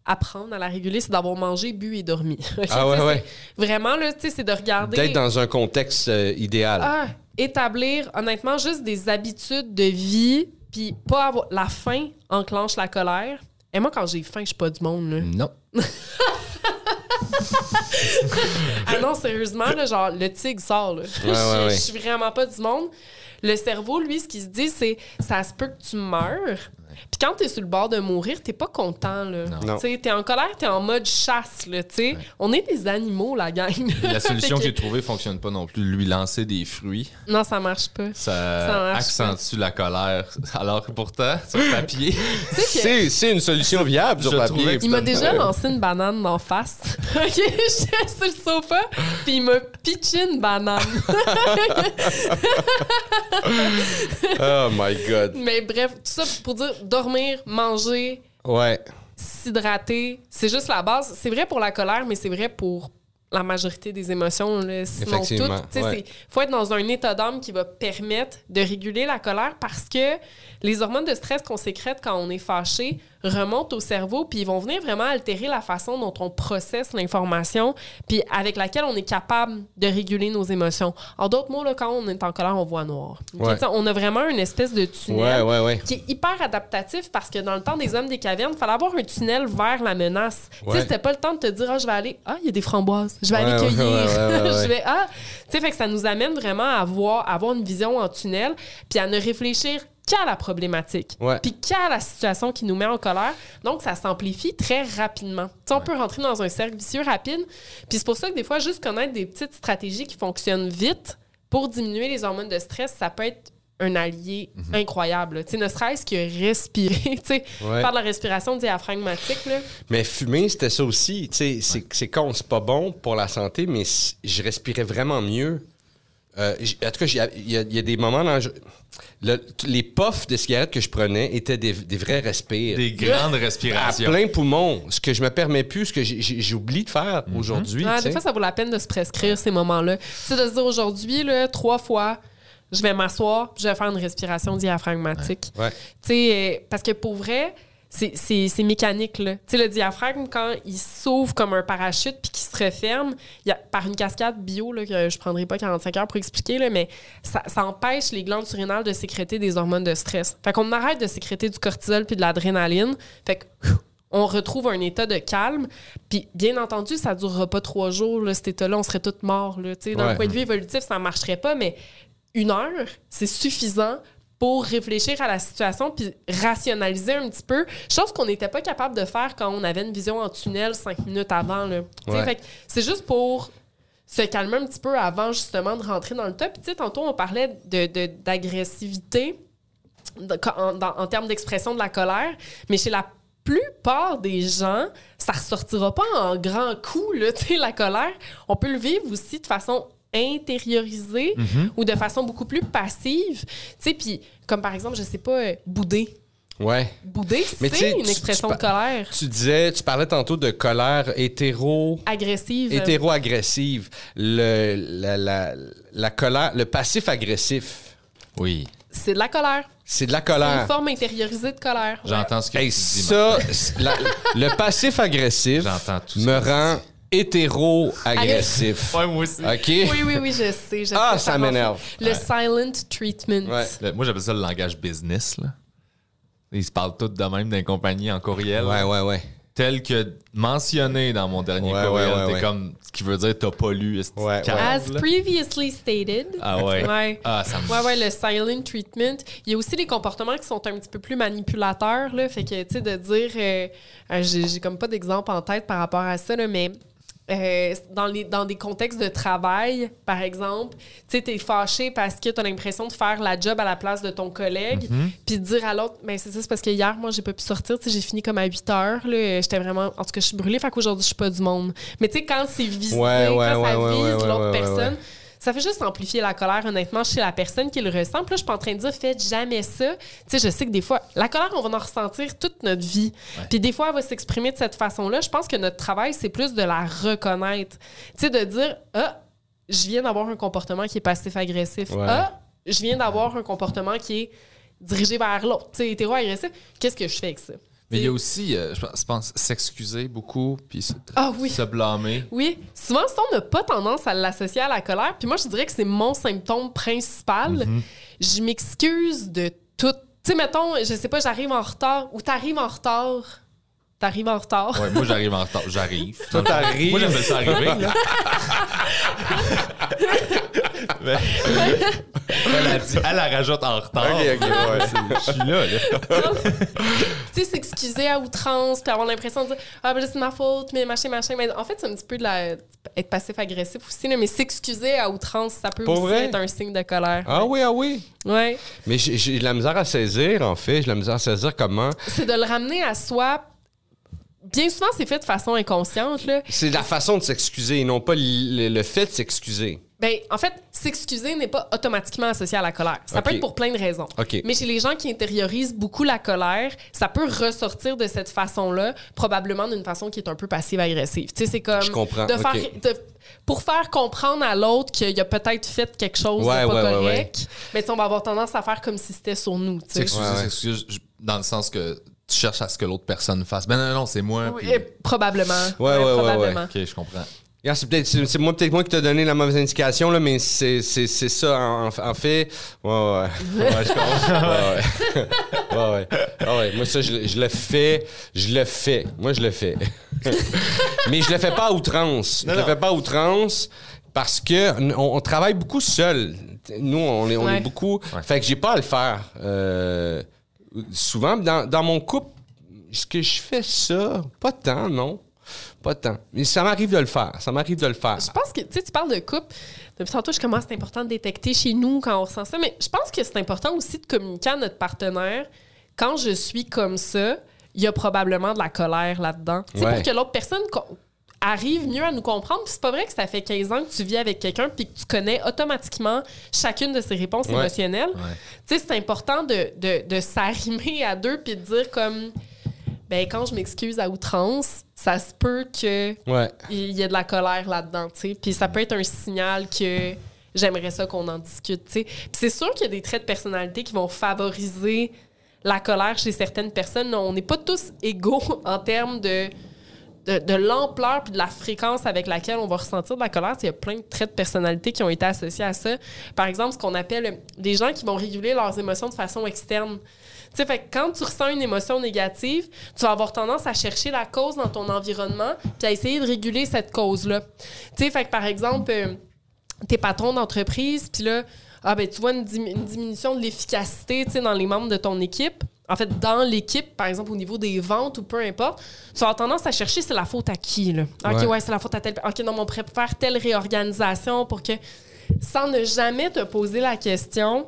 apprendre à la réguler, c'est d'avoir mangé, bu et dormi. <laughs> Ah ouais, ouais. Vraiment, là, tu sais, c'est de regarder. D'être dans un contexte euh, idéal. Ah, établir, honnêtement, juste des habitudes de vie, puis pas avoir. La faim enclenche la colère. Et moi, quand j'ai faim, je suis pas du monde, là. Non. <laughs> Ah non, sérieusement, là, genre, le tigre sort, là. je, ouais, ouais. je suis vraiment pas du monde. Le cerveau, lui, ce qu'il se dit, c'est ça se peut que tu meurs. Puis quand t'es sur le bord de mourir, t'es pas content, là. Non. Tu t'es en colère, t'es en mode chasse, là, tu sais. On est des animaux, la gang. La solution <laughs> que j'ai trouvée fonctionne pas non plus. Lui lancer des fruits, Non, ça marche pas. ça, Ça marche accentue la colère. Alors que pourtant, sur papier, <laughs> C'est c'est une solution viable sur papier. Il m'a déjà lancé une banane d'en face. <laughs> OK, j'étais sur le sofa, puis il m'a pitché une banane. Oh my God. Mais bref, tout ça pour dire dormir, manger, Ouais. s'hydrater, c'est juste la base. C'est vrai pour la colère, mais c'est vrai pour la majorité des émotions, là, sinon toutes. Ouais. c'est- faut être dans un état d'âme qui va permettre de réguler la colère parce que les hormones de stress qu'on sécrète quand on est fâché remontent au cerveau puis ils vont venir vraiment altérer la façon dont on processe l'information puis avec laquelle on est capable de réguler nos émotions. En d'autres mots, là, quand on est en colère, on voit noir. Ouais. On a vraiment une espèce de tunnel Ouais, ouais, ouais. qui est hyper adaptatif parce que dans le temps des hommes des cavernes, il fallait avoir un tunnel vers la menace. C'était pas le temps de te dire ah je vais aller ah il y a des framboises, je vais aller cueillir. <laughs> je vais ah tu sais fait que ça nous amène vraiment à avoir à avoir une vision en tunnel puis à ne réfléchir qu'à la problématique. Ouais. Puis qu'à la situation qui nous met en colère. Donc ça s'amplifie très rapidement. On peut rentrer dans un cercle vicieux rapide. Puis c'est pour ça que des fois juste connaître des petites stratégies qui fonctionnent vite pour diminuer les hormones de stress, ça peut être un allié Mhm. incroyable. Tu sais, ne serait-ce que respirer, <laughs> tu sais, Ouais. faire de la respiration diaphragmatique. Là. Mais fumer, c'était ça aussi. Tu sais, c'est, con, c'est pas bon pour la santé, mais je respirais vraiment mieux. Euh, en tout cas, il y a, y des moments dans... le- les puffs de cigarettes que je prenais étaient des, des vrais respires. des grandes à respirations. plein poumon. Ce que je me permets plus, ce que j'oublie de faire Mhm. aujourd'hui. Ouais, tu des fois, ça vaut la peine de se prescrire ces moments-là. C'est de se dire aujourd'hui, là, trois fois, je vais m'asseoir, puis je vais faire une respiration diaphragmatique. Ouais. Tu sais, euh, parce que pour vrai, c'est- c'est c'est mécanique. là. Le diaphragme, quand il s'ouvre comme un parachute puis qu'il se referme, il y a, par une cascade bio, là, que je prendrai pas 45 heures pour expliquer, là, mais ça, ça empêche les glandes surrénales de sécréter des hormones de stress. Fait qu'on arrête de sécréter du cortisol puis de l'adrénaline. Fait que on retrouve un état de calme. Puis, bien entendu, ça durera pas trois jours, là, cet état-là. On serait tous morts. Là, D'un Ouais. point de vue évolutif, ça marcherait pas, mais une heure, c'est suffisant pour réfléchir à la situation puis rationaliser un petit peu. Chose qu'on n'était pas capable de faire quand on avait une vision en tunnel cinq minutes avant. là. Ouais. C'est juste pour se calmer un petit peu avant justement de rentrer dans le top. Puis, tantôt, on parlait de- de- d'agressivité de- en, dans- en termes d'expression de la colère, mais chez la plupart des gens, ça ressortira pas en grand coup, là, la colère. On peut le vivre aussi de façon intériorisée ou de façon beaucoup plus passive. Tu sais, puis comme par exemple, je sais pas, euh, bouder. Ouais. Bouder, c'est une tu- expression tu de colère. Tu disais, tu parlais tantôt de colère hétéro. Agressive. hétéro-agressive. Le, la, la, la colère, le passif agressif, Oui. C'est de la colère. c'est de la C'est une colère. forme intériorisée de colère. J'entends ce que Hey, tu dis. ça, la- le passif agressif <laughs> J'entends tout ce me rend hétéro-agressif. Ouais, moi aussi. OK? Oui, oui, oui, je sais. je Ah, sais, ça m'énerve. Le silent treatment. Ouais. Le- moi, j'appelle ça le langage business. Là. Ils se parlent tous de même d'un compagnie en courriel. Ouais, ouais, ouais. Tel que mentionné dans mon dernier Ouais, courriel. ouais, ouais, T'es ouais. comme ce qui veut dire t'as pas lu. Ouais, As là? previously stated. Ah ouais. Ouais. Ah, ça me Ouais, ouais, le silent treatment. Il y a aussi des comportements qui sont un petit peu plus manipulateurs, là. Fait que, tu sais, de dire. euh, euh, j'ai j'ai comme pas d'exemple en tête par rapport à ça, là, mais. Euh, dans, les, dans des contextes de travail, par exemple, tu sais, t'es fâché parce que t'as l'impression de faire la job à la place de ton collègue, puis de dire à l'autre, mais c'est ça, c'est parce que hier, moi, j'ai pas pu sortir, tu sais, j'ai fini comme à 8 heures, là, j'étais vraiment, en tout cas, je suis brûlée, fait qu'aujourd'hui, je suis pas du monde. Mais tu sais, quand c'est visé, Ouais, ouais, quand ça ouais, vise l'autre personne. Ça fait juste amplifier la colère, honnêtement, chez la personne qui le ressent. Puis là, je suis pas en train de dire, faites jamais ça. Tu sais, je sais que des fois, la colère, on va en ressentir toute notre vie. Puis des fois, elle va s'exprimer de cette façon-là. Je pense que notre travail, c'est plus de la reconnaître. Tu sais, de dire, ah, je viens d'avoir un comportement qui est passif-agressif. Ouais. Ah, je viens d'avoir un comportement qui est dirigé vers l'autre. Tu sais, hétéro-agressif. Qu'est-ce que je fais avec ça? Mais il y a aussi, euh, je pense- s'excuser beaucoup, puis se, Ah oui. se blâmer. Oui, souvent, ça, on n'a pas tendance à l'associer à la colère. Puis moi, je dirais que c'est mon symptôme principal. Mm-hmm. Je m'excuse de tout. Tu sais, mettons, je sais pas, j'arrive en retard ou t'arrives en retard. T'arrives en retard. Ouais, moi, j'arrive en retard. J'arrive. Toi, t'arrives. Moi, j'appelle ça arriver. <laughs> là. Mais- elle, a dit, elle la rajoute en retard. Ouais. Je suis là, là. tu sais, s'excuser à outrance, puis avoir l'impression de dire Ah, ben là, c'est ma faute, mais machin, machin. Mais en fait, c'est un petit peu de la. être passif-agressif aussi, là, mais s'excuser à outrance, ça peut Pour aussi vrai? être un signe de colère. Ah oui, ah oui. Ouais. Mais j'ai j'ai de la misère à saisir, en fait. J'ai de la misère à saisir comment. C'est de le ramener à soi. Bien souvent, c'est fait de façon inconsciente, là. C'est la façon de s'excuser, et non pas le, le fait de s'excuser. Ben, en fait, s'excuser n'est pas automatiquement associé à la colère. Ça peut être pour plein de raisons. Ok. Mais chez les gens qui intériorisent beaucoup la colère, ça peut ressortir de cette façon-là, probablement d'une façon qui est un peu passive-agressive. Tu sais, c'est comme Je comprends, de faire de- pour faire comprendre à l'autre qu'il a peut-être fait quelque chose Ouais, de pas ouais, ouais, correct. Mais on va avoir tendance à faire comme si c'était sur nous. tu sais. S'excuser, Ouais, ouais. s'excuser, je- dans le sens que tu cherches à ce que l'autre personne fasse. Ben non, non, c'est moi. Oui, puis- euh, probablement. Ouais, ouais, ouais, probablement. Ok, je comprends. C'est peut-être c'est c'est moi peut-être moi qui t'ai donné la mauvaise indication là, mais c'est c'est c'est ça en, en fait. Ouais ouais. ouais je comprends. <laughs> Ouais ouais. ouais ouais. Ah ouais. Moi ça je, le- je le fais, je le fais. Moi je le fais. <laughs> mais je le fais pas à outrance. je le fais pas à outrance parce que on, on travaille beaucoup seul. Nous on est on Ouais. est beaucoup. Fait que j'ai pas à le faire. Euh, souvent dans, dans mon couple, est-ce que je fais ça Pas tant non. Pas tant. Mais ça m'arrive de le faire. Ça m'arrive de le faire. Je pense que, tu sais, tu parles de couple. Depuis tantôt, je commence, c'est important de détecter chez nous quand on ressent ça. Mais je pense que c'est important aussi de communiquer à notre partenaire. Quand je suis comme ça, il y a probablement de la colère là-dedans. Tu sais, Ouais. pour que l'autre personne co- arrive mieux à nous comprendre. Puis c'est pas vrai que ça fait 15 ans que tu vis avec quelqu'un puis que tu connais automatiquement chacune de ses réponses Ouais. émotionnelles. Tu sais, c'est important de, de, de s'arrimer à deux puis de dire comme... Ben, quand je m'excuse à outrance, ça se peut que Ouais. il y a de la colère là-dedans, tu sais. Puis ça peut être un signal que j'aimerais ça qu'on en discute, tu sais. Puis c'est sûr qu'il y a des traits de personnalité qui vont favoriser la colère chez certaines personnes. On n'est pas tous égaux <laughs> en termes de, de, l'ampleur puis de la fréquence avec laquelle on va ressentir de la colère. Il y a plein de traits de personnalité qui ont été associés à ça. Par exemple, ce qu'on appelle des gens qui vont réguler leurs émotions de façon externe. Tu sais, quand tu ressens une émotion négative, tu vas avoir tendance à chercher la cause dans ton environnement puis à essayer de réguler cette cause-là. Tu fait que par exemple, euh, t'es patron d'entreprise, puis là, ah ben, tu vois une, dim- une diminution de l'efficacité, tu dans les membres de ton équipe. En fait, dans l'équipe, par exemple, au niveau des ventes ou peu importe, tu avoir tendance à chercher c'est la faute à qui, là? OK, Ouais. ouais, c'est la faute à tel... OK, non, mais on pourrait faire telle réorganisation pour que... Sans ne jamais te poser la question...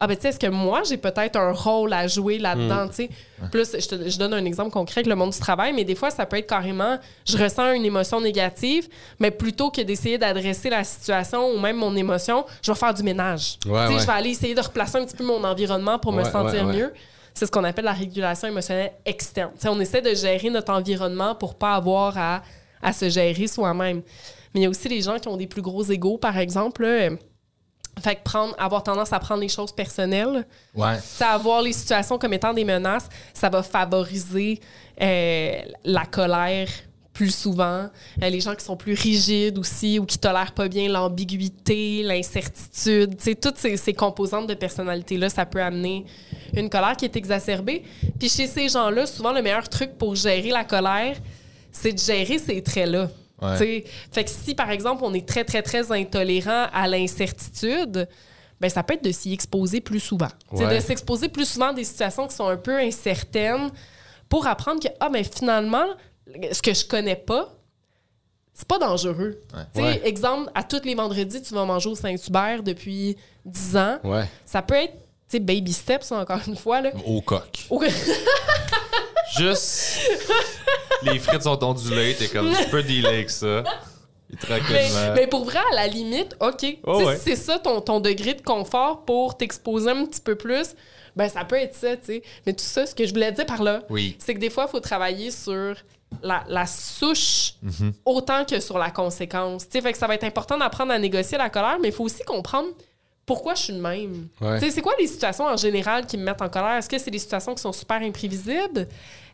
ah ben tu sais, est-ce que moi, j'ai peut-être un rôle à jouer là-dedans, tu sais? Plus, je, te- je donne un exemple concret avec le monde du travail, mais des fois, ça peut être carrément, je ressens une émotion négative, mais plutôt que d'essayer d'adresser la situation ou même mon émotion, je vais faire du ménage. Ouais, Tu sais, ouais. Je vais aller essayer de replacer un petit peu mon environnement pour me sentir mieux. C'est ce qu'on appelle la régulation émotionnelle externe. On essaie de gérer notre environnement pour pas avoir à, à se gérer soi-même. Mais il y a aussi les gens qui ont des plus gros égaux, par exemple. là, euh, fait que prendre, avoir tendance à prendre les choses personnelles, Ouais. avoir les situations comme étant des menaces, ça va favoriser euh, la colère plus souvent. Euh, les gens qui sont plus rigides aussi ou qui tolèrent pas bien l'ambiguïté, l'incertitude, tu sais, toutes ces, ces composantes de personnalité-là, ça peut amener une colère qui est exacerbée. Puis chez ces gens-là, souvent, le meilleur truc pour gérer la colère, c'est de gérer ces traits-là. Ouais. Fait que si, par exemple, on est très, très, très intolérant à l'incertitude, ben ça peut être de s'y exposer plus souvent. Ouais. De s'exposer plus souvent à des situations qui sont un peu incertaines pour apprendre que, ah, ben finalement, ce que je connais pas, c'est pas dangereux. Tu sais, Ouais. Exemple, à tous les vendredis, tu vas manger au Saint-Hubert depuis 10 ans. Ouais. Ça peut être, tu sais, baby steps, encore une fois. Là. Au coq. Au- <laughs> Juste. les frites sont ondulées, t'es comme, tu peux dealer avec ça. Et Mais, tranquillement. mais pour vrai, à la limite, OK. Oh, ouais. C'est ça ton, ton degré de confort pour t'exposer un petit peu plus, ben ça peut être ça, tu sais. Mais tout ça, ce que je voulais dire par là, Oui. c'est que des fois, il faut travailler sur la, la souche Mhm. autant que sur la conséquence. Fait que ça va être important d'apprendre à négocier la colère, mais il faut aussi comprendre pourquoi je suis de même. Ouais. C'est quoi les situations en général qui me mettent en colère? Est-ce que c'est des situations qui sont super imprévisibles?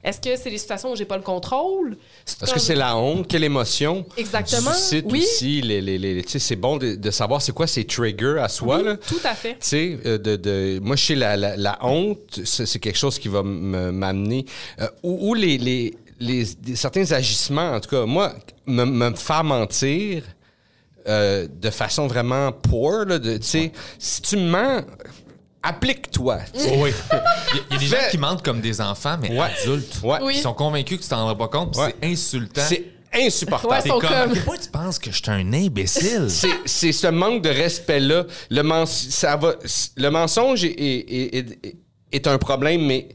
Est-ce que c'est des situations où j'ai pas le contrôle? Est-ce que c'est la honte? Quelle émotion? Exactement. Suscite Oui. aussi les, les, c'est bon de, de savoir c'est quoi ces triggers à soi, Oui, là. tout à fait. Euh, de, de, moi, je sais, la, la, la honte, c'est c'est quelque chose qui va me- m'amener. euh, ou ou les, les, les, des- certains agissements, en tout cas, moi, me, me faire mentir euh, de façon vraiment poor, là, de, tu sais, si tu me mens, applique-toi. sais. Oui. Il y, a- des <laughs> gens qui mentent comme des enfants, mais Ouais. adultes. Ouais. Oui. Ils sont convaincus que tu t'en rends pas compte, puis Ouais. c'est insultant. C'est insupportable. Ouais, comme, comme- point tu penses que je suis un imbécile? C'est- ce manque de respect-là. Le, mens- ça va, le mensonge est, est- est- est- un problème, mais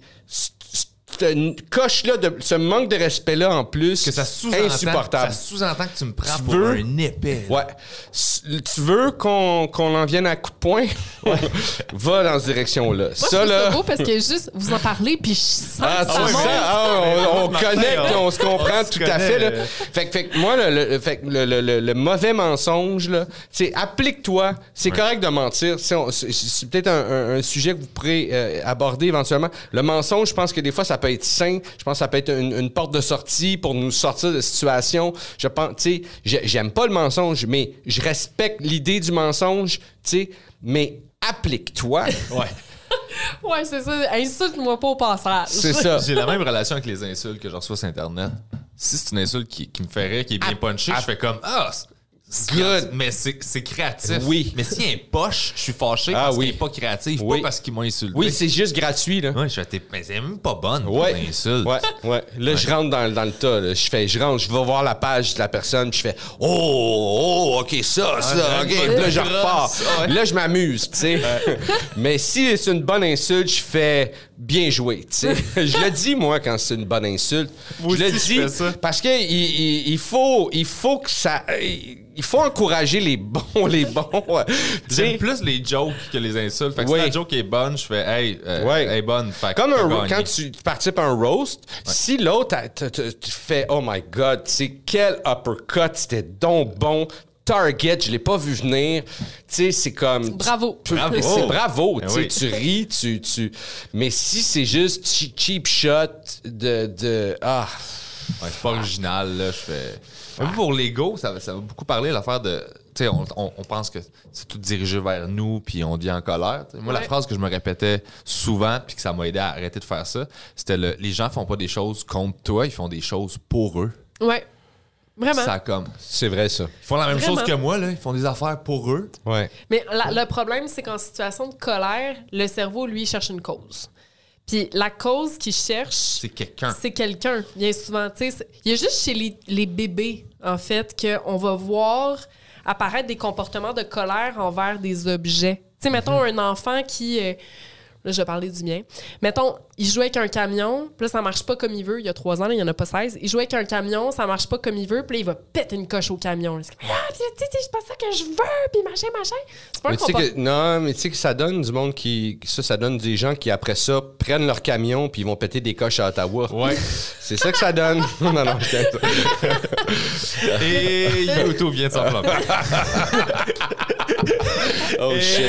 cette coche-là, de, ce manque de respect-là en plus, que ça sous-entend, insupportable. ça sous-entend que tu me prends Tu pour veux- un épais. Ouais. Tu veux qu'on qu'on en vienne à coup de poing? <laughs> <laughs> Va dans cette direction-là. Moi, ça, là. ça beau parce que <laughs> juste vous en parlez, puis je sens Ah, ça ah, on, on connecte, on- on se comprend on se tout à fait. Là. euh. Fait, que- fait que moi, le, le- fait que le, le- le- le mauvais mensonge, là, c'est applique-toi. C'est correct de mentir. C'est on- c'est- c'est peut-être un, un- un sujet que vous pourrez euh, aborder éventuellement. Le mensonge, je pense que des fois, ça peut être sain. Je pense que ça peut être une, une porte de sortie pour nous sortir de situations. Je pense, tu sais, j'ai- j'aime pas le mensonge, mais je respecte l'idée du mensonge, tu sais, mais applique-toi. Ouais. <laughs> Ouais, c'est ça. Insulte-moi pas au passage. C'est ça. J'ai la même relation avec les insultes que je reçois sur Internet. Si c'est une insulte qui, qui me fait rire, qui est bien punchée, je fais comme Ah, Good. Mais c'est créatif. Oui. Mais s'il y a un poche, je suis fâché Ah parce oui. qu'il n'est pas créatif, Oui. pas parce qu'ils m'ont insulté. Oui, c'est juste gratuit, là. Ouais, je T'es- mais c'est même pas bonne, Ouais. ton insulte. Ouais, ouais. Là, je rentre dans, dans le tas. là. Je fais, je rentre, je vais voir la page de la personne, puis je fais, oh, oh, ok, ça, ça, ouais, ok. Puis là, je repars. Ouais. Là, je m'amuse, tu sais. <laughs> Mais si c'est une bonne insulte, je fais bien joué, tu sais. <laughs> je le dis moi quand c'est une bonne insulte. Moi je le dis ça. parce que il, il- il faut, il faut que ça, il faut encourager les bons, les bons. Tu <laughs> J'aime plus les jokes que les insultes. Fait que Oui. si la joke est bonne, je fais Hey, euh, Ouais. elle est bonne. Fait Comme un, gagné. quand tu participes à un roast, si l'autre te fait Oh my God, c'est quel uppercut, c'était donc bon. Target, je l'ai pas vu venir. Tu sais, c'est comme. Bravo. tu- Bravo. C'est bravo. Ben tu sais, oui. Tu ris, tu, tu. Mais si c'est juste che- cheap shot de. de ah. Ouais, c'est pas original, là. Je fais. Même pour l'ego, ça, va- ça va beaucoup parler l'affaire de. Tu sais, on, on- on pense que c'est tout dirigé vers nous, puis on dit en colère. Moi, la phrase que je me répétais souvent, puis que ça m'a aidé à arrêter de faire ça, c'était le les gens font pas des choses contre toi, ils font des choses pour eux. Ouais. Vraiment. Ça comme. C'est vrai, ça. Ils font la même Vraiment. chose que moi, là. Ils font des affaires pour eux. Ouais. Mais la- le problème, c'est qu'en situation de colère, le cerveau, lui, cherche une cause. Puis la cause qu'il cherche, C'est quelqu'un. c'est quelqu'un, bien souvent. Tu Il y a juste chez les, les bébés, en fait, qu'on va voir apparaître des comportements de colère envers des objets. sais, mettons un enfant qui. euh, là, je vais parler du mien. Mettons, il joue avec un camion, puis là, ça marche pas comme il veut. Il y a trois ans, là, il y en a pas 16. Il joue avec un camion, ça marche pas comme il veut, puis là, il va péter une coche au camion. Dit, ah, puis, tu sais, c'est pas ça que je veux, puis machin, machin. C'est pas un Mais que, non, mais tu sais que ça donne du monde qui. Ça, ça donne des gens qui, après ça, prennent leur camion puis ils vont péter des coches à Ottawa. Ouais. <laughs> C'est ça que ça donne. <laughs> non, non. Et YouTube vient de s'enflammer. <laughs> <laughs> Oh shit.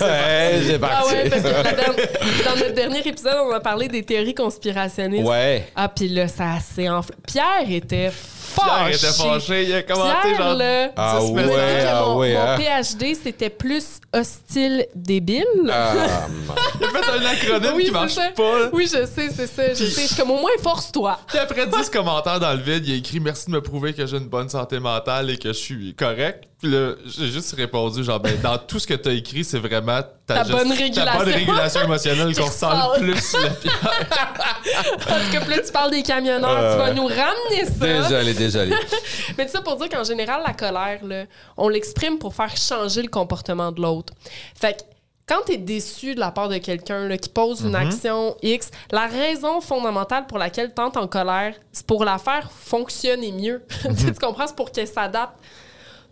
Ouais, c'est Ah parti. ouais, parce que <laughs> dans notre dernier épisode, on a parlé des théories conspirationnistes. Ouais. Ah, puis là, ça s'est enflé. Pierre était fâché. Pierre était fâché, il a commenté Pierre, genre. là, Ah dit ouais, que ah mon, ouais, mon hein. PhD, c'était plus hostile débile. Ah. <laughs> Il a fait un acronyme oui, qui marche ça. pas. Oui, je sais, c'est ça. Je sais. Je suis comme au moins force-toi. Puis après 10 commentaires dans le vide, il a écrit Merci de me prouver que j'ai une bonne santé mentale et que je suis correct. Puis là, j'ai juste répondu genre, ben, dans tout ce que t'as écrit, c'est vraiment Ta bonne ta régulation. bonne régulation émotionnelle <laughs> qu'on ressent le plus. la. <laughs> Parce que plus tu parles des camionneurs, tu vas nous ramener ça. Désolé, désolé. <laughs> Mais ça pour dire qu'en général, la colère, là, on l'exprime pour faire changer le comportement de l'autre. Fait que quand tu es déçu de la part de quelqu'un qui pose une action X, la raison fondamentale pour laquelle tu entres en colère, c'est pour la faire fonctionner mieux. Tu tu comprends? C'est pour qu'elle s'adapte.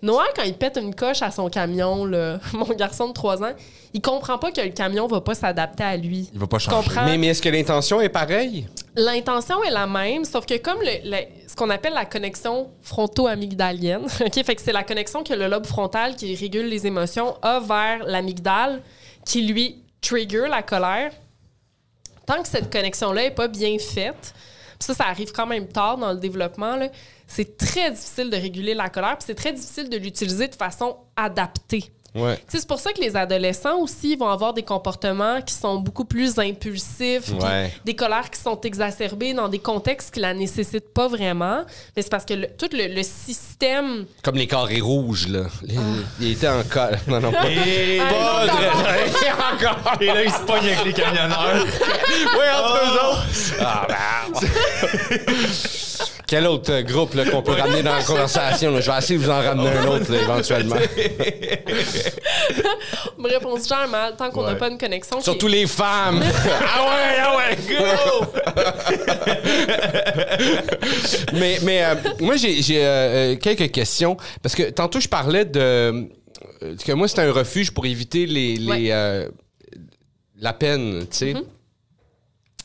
Noah, quand il pète une coche à son camion, là, <laughs> mon garçon de 3 ans, il comprend pas que le camion va pas s'adapter à lui. Il va pas changer. comprends? mais mais est-ce que l'intention est pareille? L'intention est la même, sauf que comme le- le- ce qu'on appelle la connexion fronto-amygdalienne, <laughs> ok, fait que c'est la connexion que le lobe frontal qui régule les émotions a vers l'amygdale qui lui trigger la colère. Tant que cette connexion-là est pas bien faite, ça, ça arrive quand même tard dans le développement, c'est très difficile de réguler la colère, puis c'est très difficile de l'utiliser de façon adaptée. Ouais. C'est pour ça que les adolescents aussi vont avoir des comportements qui sont beaucoup plus impulsifs, Ouais. des colères qui sont exacerbées dans des contextes qui la nécessitent pas vraiment. Mais c'est parce que le- tout le, le système. Comme les carrés rouges, là. Les- Il était en col. <laughs> Non, non, pas. Et, Ah, encore. et là, il se pogne avec les <laughs> camionneurs. Oui, entre eux autres. Ah, ben. <laughs> Quel autre euh, groupe là, qu'on peut ramener dans la conversation? là? Je vais essayer de vous en ramener un autre là, éventuellement. On se gère mal tant qu'on n'a Ouais. pas une connexion. Surtout les femmes. <laughs> ah ouais, ah ouais, go! mais mais euh, moi, j'ai j'ai, euh, euh, quelques questions. Parce que tantôt, je parlais de. euh, que moi, c'était un refuge pour éviter les, les, Ouais. euh, la peine, tu sais.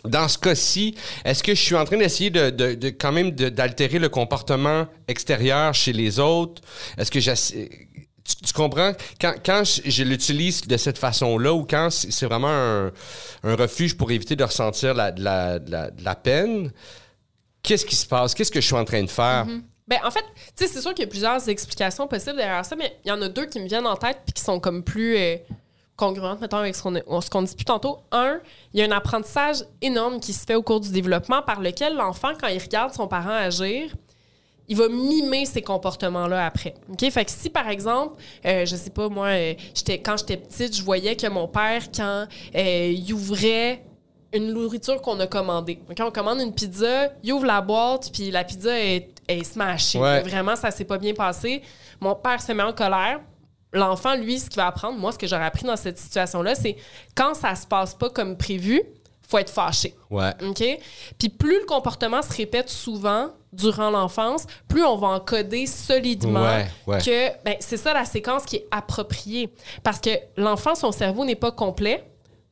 Dans ce cas-ci, est-ce que je suis en train d'essayer de, quand même d'altérer le comportement extérieur chez les autres? Est-ce que tu, comprends? Quand, je, l'utilise de cette façon-là ou quand c'est vraiment un, refuge pour éviter de ressentir la, la, peine, qu'est-ce qui se passe? Qu'est-ce que je suis en train de faire? Ben, en fait, c'est sûr qu'il y a plusieurs explications possibles derrière ça, mais il y en a deux qui me viennent en tête puis qui sont comme plus euh, congruentes, mettons, avec ce qu'on qu'on dit depuis tantôt. Un, il y a un apprentissage énorme qui se fait au cours du développement par lequel l'enfant, quand il regarde son parent agir, il va mimer ces comportements-là après. OK? Fait que si, par exemple, euh, je sais pas, moi, euh, j'étais, quand j'étais petite, je voyais que mon père, quand euh, il ouvrait une nourriture qu'on a commandée. Quand on commande une pizza, il ouvre la boîte, puis la pizza est, est smashée. Ouais. Vraiment, ça s'est pas bien passé. Mon père se met en colère. L'enfant, lui, ce qu'il va apprendre, moi, ce que j'aurais appris dans cette situation-là, c'est quand ça se passe pas comme prévu, faut être fâché. Ouais. OK? Puis plus le comportement se répète souvent durant l'enfance, plus on va encoder solidement Ouais, ouais. que ben, c'est ça la séquence qui est appropriée. Parce que l'enfant, son cerveau n'est pas complet.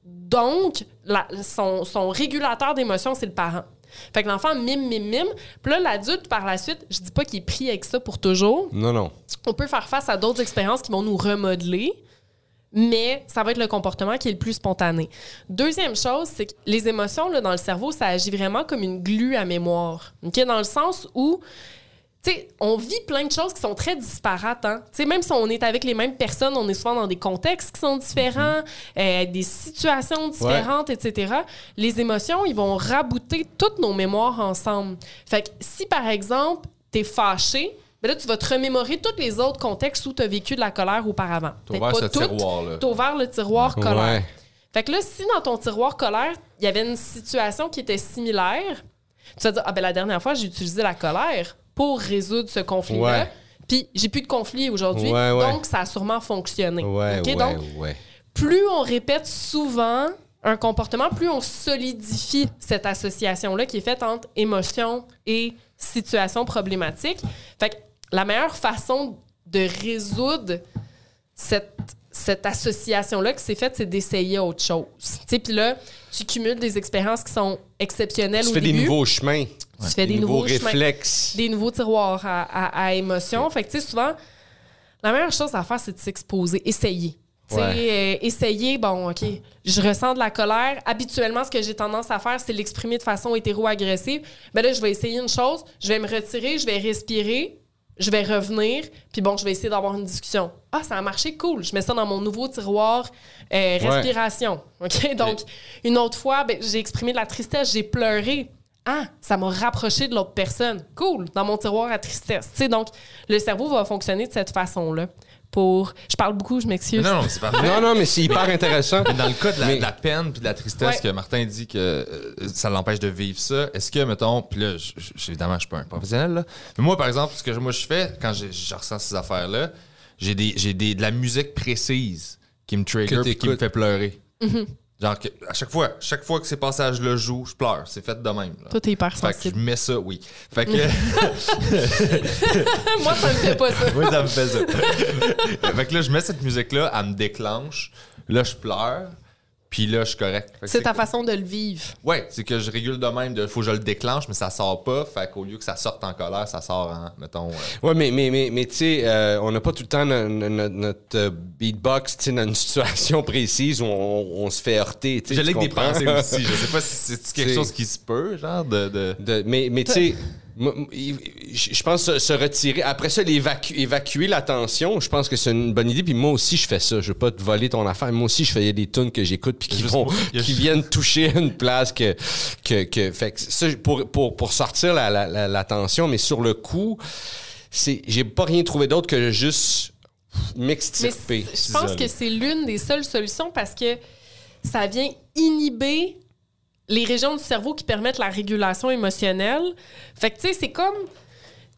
Donc, la- son, son régulateur d'émotions, c'est le parent. Fait que l'enfant mime, mime, mime. Puis là, l'adulte, par la suite, je dis pas qu'il est pris avec ça pour toujours. Non, non. On peut faire face à d'autres expériences qui vont nous remodeler, mais ça va être le comportement qui est le plus spontané. Deuxième chose, c'est que les émotions, là, dans le cerveau, ça agit vraiment comme une glu à mémoire. OK? Dans le sens où, sais, on vit plein de choses qui sont très disparates. Hein? Tu sais, même si on est avec les mêmes personnes, on est souvent dans des contextes qui sont différents, euh, des situations différentes, etc. Les émotions, ils vont rabouter toutes nos mémoires ensemble. Fait que si, par exemple, t'es fâché, ben là, tu vas te remémorer tous les autres contextes où tu as vécu de la colère auparavant. T'as ouvert pas ce toutes, tiroir-là. T'as ouvert le tiroir colère. Fait que là, si dans ton tiroir colère, il y avait une situation qui était similaire, tu vas dire, ah ben la dernière fois, j'ai utilisé la colère pour résoudre ce conflit-là. Ouais. Puis j'ai plus de conflit aujourd'hui, Ouais, ouais. donc ça a sûrement fonctionné. Ouais, OK? ouais, Donc, plus on répète souvent un comportement, plus on solidifie cette association-là qui est faite entre émotion et situation problématique. Fait que la meilleure façon de résoudre cette, cette association-là qui s'est faite, c'est d'essayer autre chose. Tu sais, puis là, tu cumules des expériences qui sont exceptionnelles Tu au fais des nouveaux chemins. Tu fais des, nouveaux, chemins réflexes. des nouveaux tiroirs à, à, à émotions. Fait que, tu sais, souvent, la meilleure chose à faire, c'est de s'exposer, essayer. Tu sais, Ouais. euh, essayer, bon, OK, je ressens de la colère. Habituellement, ce que j'ai tendance à faire, c'est l'exprimer de façon hétéro-agressive. Ben là, je vais essayer une chose, je vais me retirer, je vais respirer, je vais revenir, puis bon, je vais essayer d'avoir une discussion. Ah, ça a marché, cool. Je mets ça dans mon nouveau tiroir euh, respiration. <laughs> OK? Donc, une autre fois, ben, j'ai exprimé de la tristesse, j'ai pleuré. Ah, ça m'a rapproché de l'autre personne. Cool, dans mon tiroir à tristesse. Tu sais, donc, le cerveau va fonctionner de cette façon-là. Pour. Je parle beaucoup, je m'excuse. Non, non, c'est parfait. Non, non, mais c'est hyper intéressant. Mais dans le cas de la, Mais- de la peine puis de la tristesse Ouais. que Martin dit que euh, ça l'empêche de vivre ça, est-ce que, mettons, puis là, je- je- évidemment, je suis pas un professionnel, là, mais moi, par exemple, ce que moi je fais quand je, je ressens ces affaires-là, j'ai des, j'ai des, de la musique précise qui me trigger puis qui me fait pleurer. Mm-hmm. Genre, que, à chaque fois, chaque fois que ces passages-là jouent, je pleure. C'est fait de même. Là. Toi, t'es hyper Fait que je sensible. mets ça, oui. Fait que. <laughs> Moi, ça me fait pas ça. Oui, ça me fait ça. <laughs> fait que là, je mets cette musique-là, elle me déclenche. Là, je pleure. Puis là, je suis correct. C'est ta façon de le vivre. Ouais, c'est que je régule de même. Il faut que je le déclenche, mais ça sort pas. Fait qu'au lieu que ça sorte en colère, ça sort en, mettons. euh, Ouais, mais, mais, mais, mais tu sais, euh, on n'a pas tout le temps no- no- no- notre, euh, beatbox, tu sais, dans une <laughs> situation précise où on, on se fait heurter. tu avec des pensées aussi. Je sais pas si c'est quelque chose qui se peut, genre de. de... De- mais mais tu sais, je pense se, se retirer. Après ça, l'évacu- évacuer la tension, je pense que c'est une bonne idée. Puis moi aussi, je fais ça. Je veux pas te voler ton affaire. Moi aussi, je fais des tunes que j'écoute puis qui, Juste vont, qui viennent toucher une place que. que, que fait que ça, pour, pour, pour sortir la, la, la, mais sur le coup, c'est j'ai pas rien trouvé d'autre que juste Mais m'extirper. je pense que c'est l'une des seules solutions parce que ça vient inhiber les régions du cerveau qui permettent la régulation émotionnelle. Fait que, tu sais, c'est comme.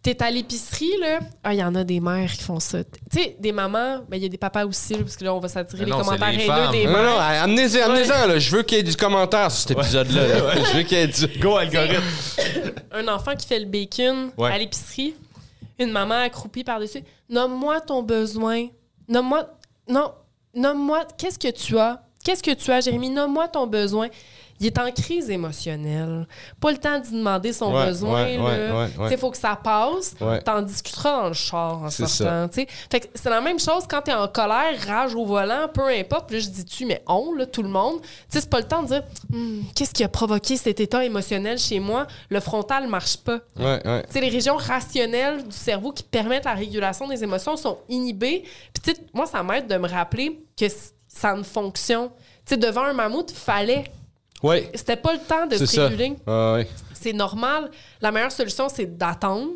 T'es à l'épicerie, là. Ah, il y en a des mères qui font ça. Tu sais, des mamans, ben, il y a des papas aussi, là, parce que là, on va s'attirer Mais les non, c'est commentaires les haineux femmes. des Non, amenez-en, amenez-en, là. Je veux qu'il y ait du commentaire sur cet épisode-là. là. Je veux qu'il y ait du. <laughs> Go, algorithme! un enfant qui fait le bacon Ouais. à l'épicerie, une maman accroupie par-dessus. Nomme-moi ton besoin. Nomme-moi. Non. Nomme-moi. Qu'est-ce que tu as? Qu'est-ce que tu as, Jérémy? Nomme-moi ton besoin. Il est en crise émotionnelle. Pas le temps d'y demander son Ouais, besoin. ouais. Il faut que ça passe. T'en discuteras dans le char en C'est sortant. c'est la même chose quand t'es en colère, rage au volant, peu importe. Puis là, je dis tu, mais on, là, tout le monde. Tu sais, c'est pas le temps de dire Hmm, qu'est-ce qui a provoqué cet état émotionnel chez moi? Le frontal marche pas. Sais, les régions rationnelles du cerveau qui permettent la régulation des émotions sont inhibées. Puis, moi, ça m'aide de me rappeler que ça a une fonction. Tu sais, devant un mammouth, fallait. Ouais. C'était pas le temps de se. Ouais. C'est normal. La meilleure solution, c'est d'attendre.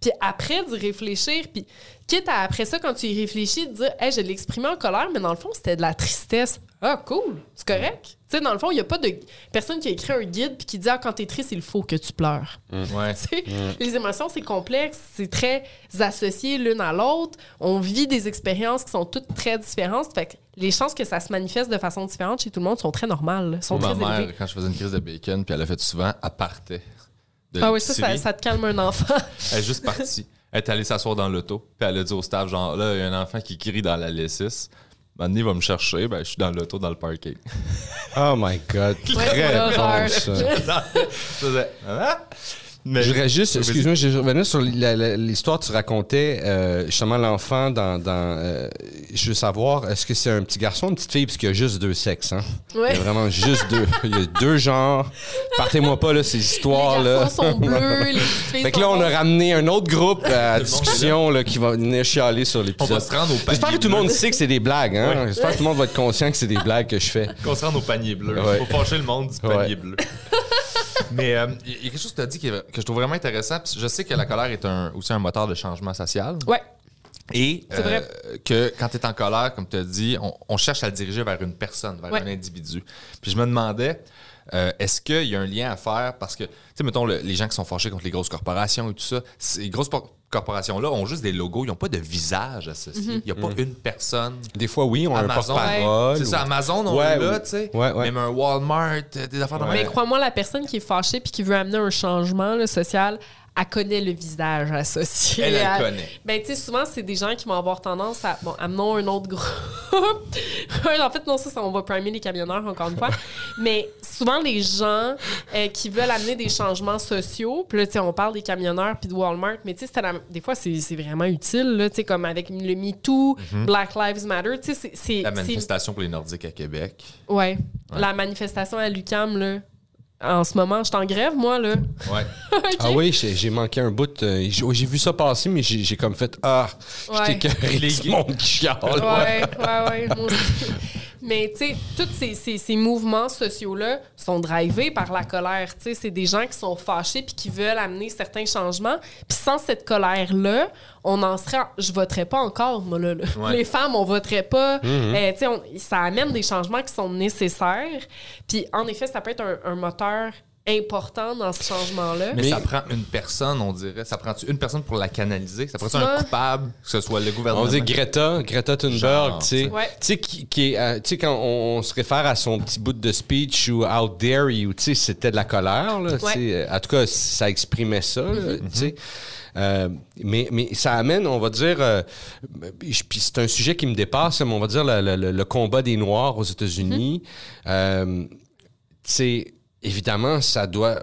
Puis après, d'y réfléchir. Puis, quitte à, après ça, quand tu y réfléchis, de dire, hey, je l'ai exprimé en colère, mais dans le fond, c'était de la tristesse. Ah, cool. C'est correct. Tu sais, dans le fond, il n'y a pas de personne qui a écrit un guide puis qui dit, ah, quand t'es triste, il faut que tu pleures. <laughs> Ouais. Tu sais, Les émotions, c'est complexe, c'est très associé l'une à l'autre. On vit des expériences qui sont toutes très différentes. Fait que les chances que ça se manifeste de façon différente chez tout le monde sont très normales, sont Moi, très ma mère, élevées. quand je faisais une crise de bacon, puis elle l'a fait souvent, elle partait. De Ah oui, ça, ça, te calme un enfant. <laughs> Elle est juste partie. Elle est allée s'asseoir dans l'auto, puis elle a dit au staff, genre, là, il y a un enfant qui crie dans la L6. Maintenant, il va me chercher, ben, je suis dans l'auto, dans le parking. Oh my God. c'est Très bon, ça. <laughs> Faisait, Ah! Mais Je voudrais juste, excuse-moi, je revenais sur l'histoire que tu racontais, euh, justement, l'enfant dans. dans euh, je veux savoir, est-ce que c'est un petit garçon ou une petite fille, parce qu'il y a juste deux sexes, hein? Ouais. Il y a vraiment juste deux. <laughs> Il y a deux genres. Partez-moi pas, là, ces Les histoires-là. sont bleus, les petites filles Fait que là, on a ramené un autre groupe à <laughs> discussion là, qui va venir chialer sur On va l'épisode. se rendre au panier J'espère que tout le monde sait que c'est des blagues, hein? Ouais. J'espère que tout le monde va être conscient que c'est des blagues que je fais. Qu'on se rende au panier bleu. Ouais. Faut fâcher le monde du Ouais. panier bleu. <laughs> Mais euh, il y a quelque chose que tu as dit qui que je trouve vraiment intéressant. Je sais que la colère est un- aussi un moteur de changement social. Ouais. Et euh, que quand tu es en colère, comme tu as dit, on, on cherche à le diriger vers une personne, vers Ouais. un individu. Puis je me demandais, euh, est-ce qu'il y a un lien à faire? Parce que, tu sais, mettons, le- les gens qui sont fâchés contre les grosses corporations et tout ça, ces grosses corporations-là ont juste des logos, ils n'ont pas de visage associé. Il n'y a pas une personne. Des fois, oui, on a un Amazon, porte-parole. C'est ça, Amazon, on Ouais, est là, ou- tu sais. ouais, ouais. Même un Walmart, euh, des affaires de Mais même. crois-moi, la personne qui est fâchée puis qui veut amener un changement là, social, elle connaît le visage associé. Elle, elle à- connaît. Ben, tu sais, souvent, c'est des gens qui vont avoir tendance à. Bon, amenons un autre groupe. <laughs> en fait, non, ça, ça, on va primer les camionneurs, encore une fois. Mais souvent, les gens euh, qui veulent amener des changements sociaux, puis là, tu sais, on parle des camionneurs puis de Walmart, mais tu sais, la- des fois, c'est vraiment utile, là, tu sais, comme avec le MeToo, Black Lives Matter, tu sais, c'est-. La manifestation pour les Nordiques à Québec. Ouais. La manifestation à l'UCAM, là. En ce moment, je suis en grève, moi, là. Ouais. <laughs> Ah oui, j'ai j'ai manqué un bout. euh, j'ai j'ai vu ça passer, mais j'ai j'ai comme fait Ah, Ouais. j'étais carré Les. Ouais, ouais, ouais, moi aussi. Mais, tu sais, tous ces, ces- ces mouvements sociaux-là sont drivés par la colère. Tu sais, c'est des gens qui sont fâchés puis qui veulent amener certains changements. Puis sans cette colère-là, on en serait... Je voterais pas encore, moi, là. là. Ouais. Les femmes, on voterait pas. Euh, tu sais, ça amène des changements qui sont nécessaires. Puis, en effet, ça peut être un, un moteur important dans ce changement-là. Mais, Mais- ça prend une personne, on dirait. Ça prend une personne pour la canaliser? Ça prend un Ça- coupable, que ce soit le gouvernement? On dit Greta, Greta Thunberg, tu sais. Ouais. Tu sais, qui, euh, tu sais, quand on, on se réfère à son petit bout de speech ou How dare you, tu sais, c'était de la colère, là, tu Ouais. sais. Euh, En tout cas, ça exprimait ça, là, tu sais. Euh, mais, mais ça amène, on va dire, euh, c'est un sujet qui me dépasse, mais on va dire le, le- le- le combat des Noirs aux États-Unis. Euh, tu sais, évidemment, ça doit.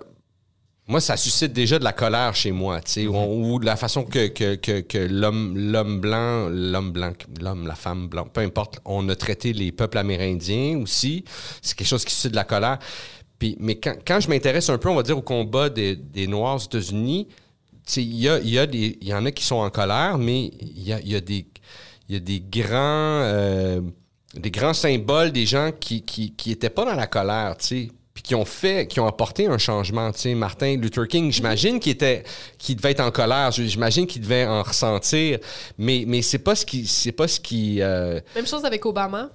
Moi, ça suscite déjà de la colère chez moi, tu sais, ou, ou de la façon que, que, que, que l'homme, l'homme blanc, l'homme blanc, l'homme, la femme blanc, peu importe, on a traité les peuples amérindiens aussi. C'est quelque chose qui suscite de la colère. Puis, mais quand, quand je m'intéresse un peu, on va dire, au combat des, des Noirs aux États-Unis, tu sais, il y, a, y, a des- il y en a qui sont en colère, mais il y a, il y a des, il y a des grands, euh, des grands symboles des gens qui qui, qui étaient pas dans la colère, tu sais, puis qui ont fait, qui ont apporté un changement, tu sais. Martin Luther King, j'imagine qu'il était, qu'il devait être en colère, j'imagine qu'il devait en ressentir, mais mais c'est pas ce qui, c'est pas ce qui. euh, Même chose avec Obama.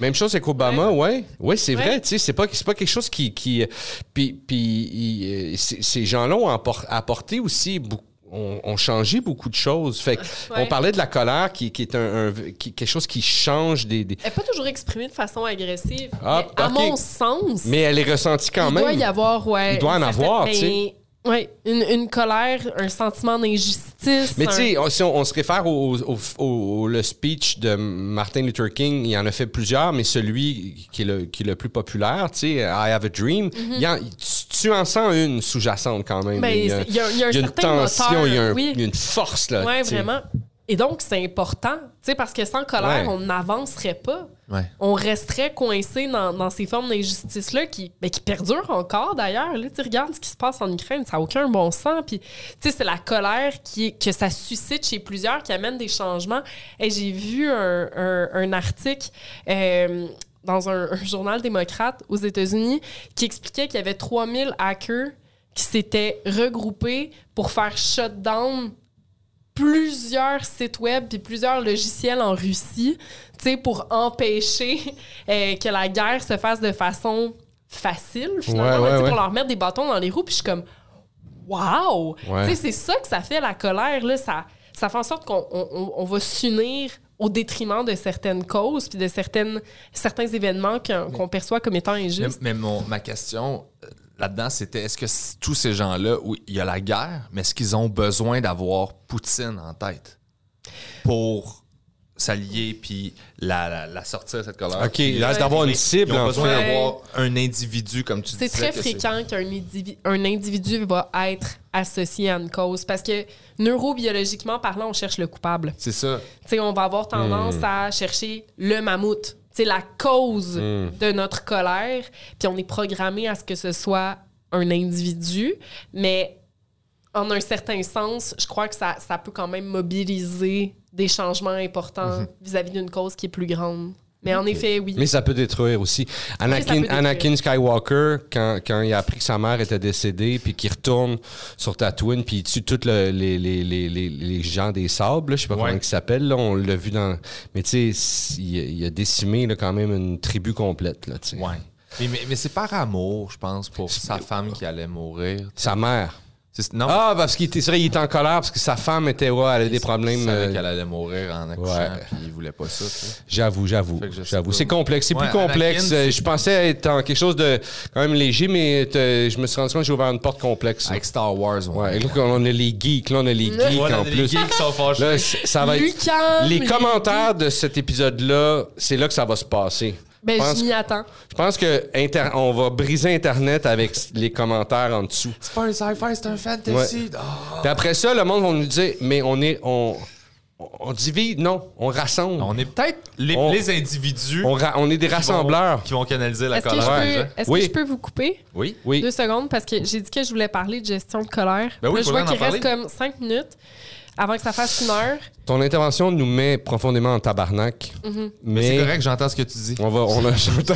même chose avec Obama, ouais. Ouais, c'est Ouais. vrai, tu sais, c'est pas, c'est pas quelque chose qui. qui puis, puis il- euh, ces gens-là ont appor- apporté aussi beaucoup. Ont, ont changé beaucoup de choses. Fait que Ouais. on parlait de la colère qui, qui est un, un- qui- quelque chose qui change des. des- Elle n'est pas toujours exprimée de façon agressive. Ah, mais à mon sens, Mais elle est ressentie quand il même. doit y avoir, ouais. Il doit en avoir, tu sais. Ouais, une, une colère, un sentiment d'injustice. Mais un- tu sais, si on, on se réfère au, au- au- au- le speech de Martin Luther King, il en a fait plusieurs, mais celui qui est le, qui est le plus populaire, tu sais, I Have a Dream, il en- tu, tu en sens une sous-jacente quand même. Il y a, c'est- il y a- il y a un il y a une tension, moteur, il y a, un- oui. il y a une force sais. vraiment. Et donc, c'est important, tu sais, parce que sans colère, Ouais. on n'avancerait pas. On resterait coincé dans, ces formes d'injustice-là qui, ben, qui perdurent encore d'ailleurs. Regardes ce qui se passe en Ukraine, ça n'a aucun bon sens. C'est la colère que ça suscite chez plusieurs qui amène des changements. Et j'ai vu un, article euh, dans un, un journal démocrate aux États-Unis qui expliquait qu'il y avait 3000 hackers qui s'étaient regroupés pour faire shutdown plusieurs sites web puis plusieurs logiciels en Russie, tu sais, pour empêcher <laughs> euh, que la guerre se fasse de façon facile, finalement, Ouais, ouais, tu sais, ouais. pour leur mettre des bâtons dans les roues. Puis je suis comme, wow! Ouais. Tu sais, c'est ça que ça fait, la colère, là. Ça, ça fait en sorte qu'on on- on- on va s'unir au détriment de certaines causes puis de certaines, certains événements qu'on qu'on perçoit comme étant Mais, injustes. mais mon- ma question euh, là-dedans, c'était est-ce que tous ces gens-là, où il y a la guerre, mais est-ce qu'ils ont besoin d'avoir Poutine en tête pour s'allier puis la, la, la sortir de cette colère? OK, il reste d'avoir mais une cible, Ils ont besoin d'avoir un individu, comme tu C'est disais. très que fréquent qu'un individu, un individu va être associé à une cause parce que neurobiologiquement parlant, on cherche le coupable. C'est ça. Tu sais, on va avoir tendance à chercher le mammouth, sais, la cause de notre colère, puis on est programmé à ce que ce soit un individu, mais en un certain sens, je crois que ça, ça peut quand même mobiliser des changements importants vis-à-vis d'une cause qui est plus grande. Mais en effet, oui. Mais ça peut détruire aussi. Anakin, peut détruire. Anakin Skywalker, quand, quand il a appris que sa mère était décédée, puis qu'il retourne sur Tatooine, puis il tue tous le- les, les, les, les, les gens des sables, là, je sais pas Ouais. comment ils s'appellent, on l'a vu dans... Mais tu sais, il, a- il a décimé là, quand même une tribu complète. Là, tu sais. Ouais. Mais, mais, mais c'est par amour, je pense, pour sa femme qui allait mourir. Sa mère. Non, Ah, parce qu'il était, c'est vrai, il était en colère parce que sa femme était, ouais, elle avait des il problèmes. savait euh, qu'elle allait mourir en accouchant, Ouais. puis il voulait pas ça. J'avoue, j'avoue. J'avoue. C'est complexe. C'est Ouais, plus complexe. Anakin, Euh, je pensais être en quelque chose de quand même léger, mais te- je me suis rendu compte que j'ai ouvert une porte complexe. Avec Star Wars, ouais. Ouais, et là, on a les geeks. Là, on a les geeks en les plus. geeks sont <laughs> fâchés. Là, ça va être. Lucas, Les commentaires de cet épisode-là, c'est là que ça va se passer. Ben, je m'y attends. je pense que inter- on va briser Internet avec les commentaires en dessous. C'est pas un sci-fi, c'est un fantasy. Ah. Puis après ça, le monde va nous dire, mais on est, on, on divise, non, on rassemble. On est peut-être les, individus On, est des qui vont- rassembleurs. qui vont canaliser la Est-ce que, je colère. est-ce Oui. que je peux vous couper? Oui. Oui. deux secondes parce que j'ai dit que je voulais parler de gestion de colère. Ben oui, Là, je vois qu'il reste comme cinq minutes avant que ça fasse une heure. Ton intervention nous met profondément en tabarnak. Mhm. Mais Mais c'est correct, j'entends ce que tu dis. on va, on a, <laughs> Le j'entends,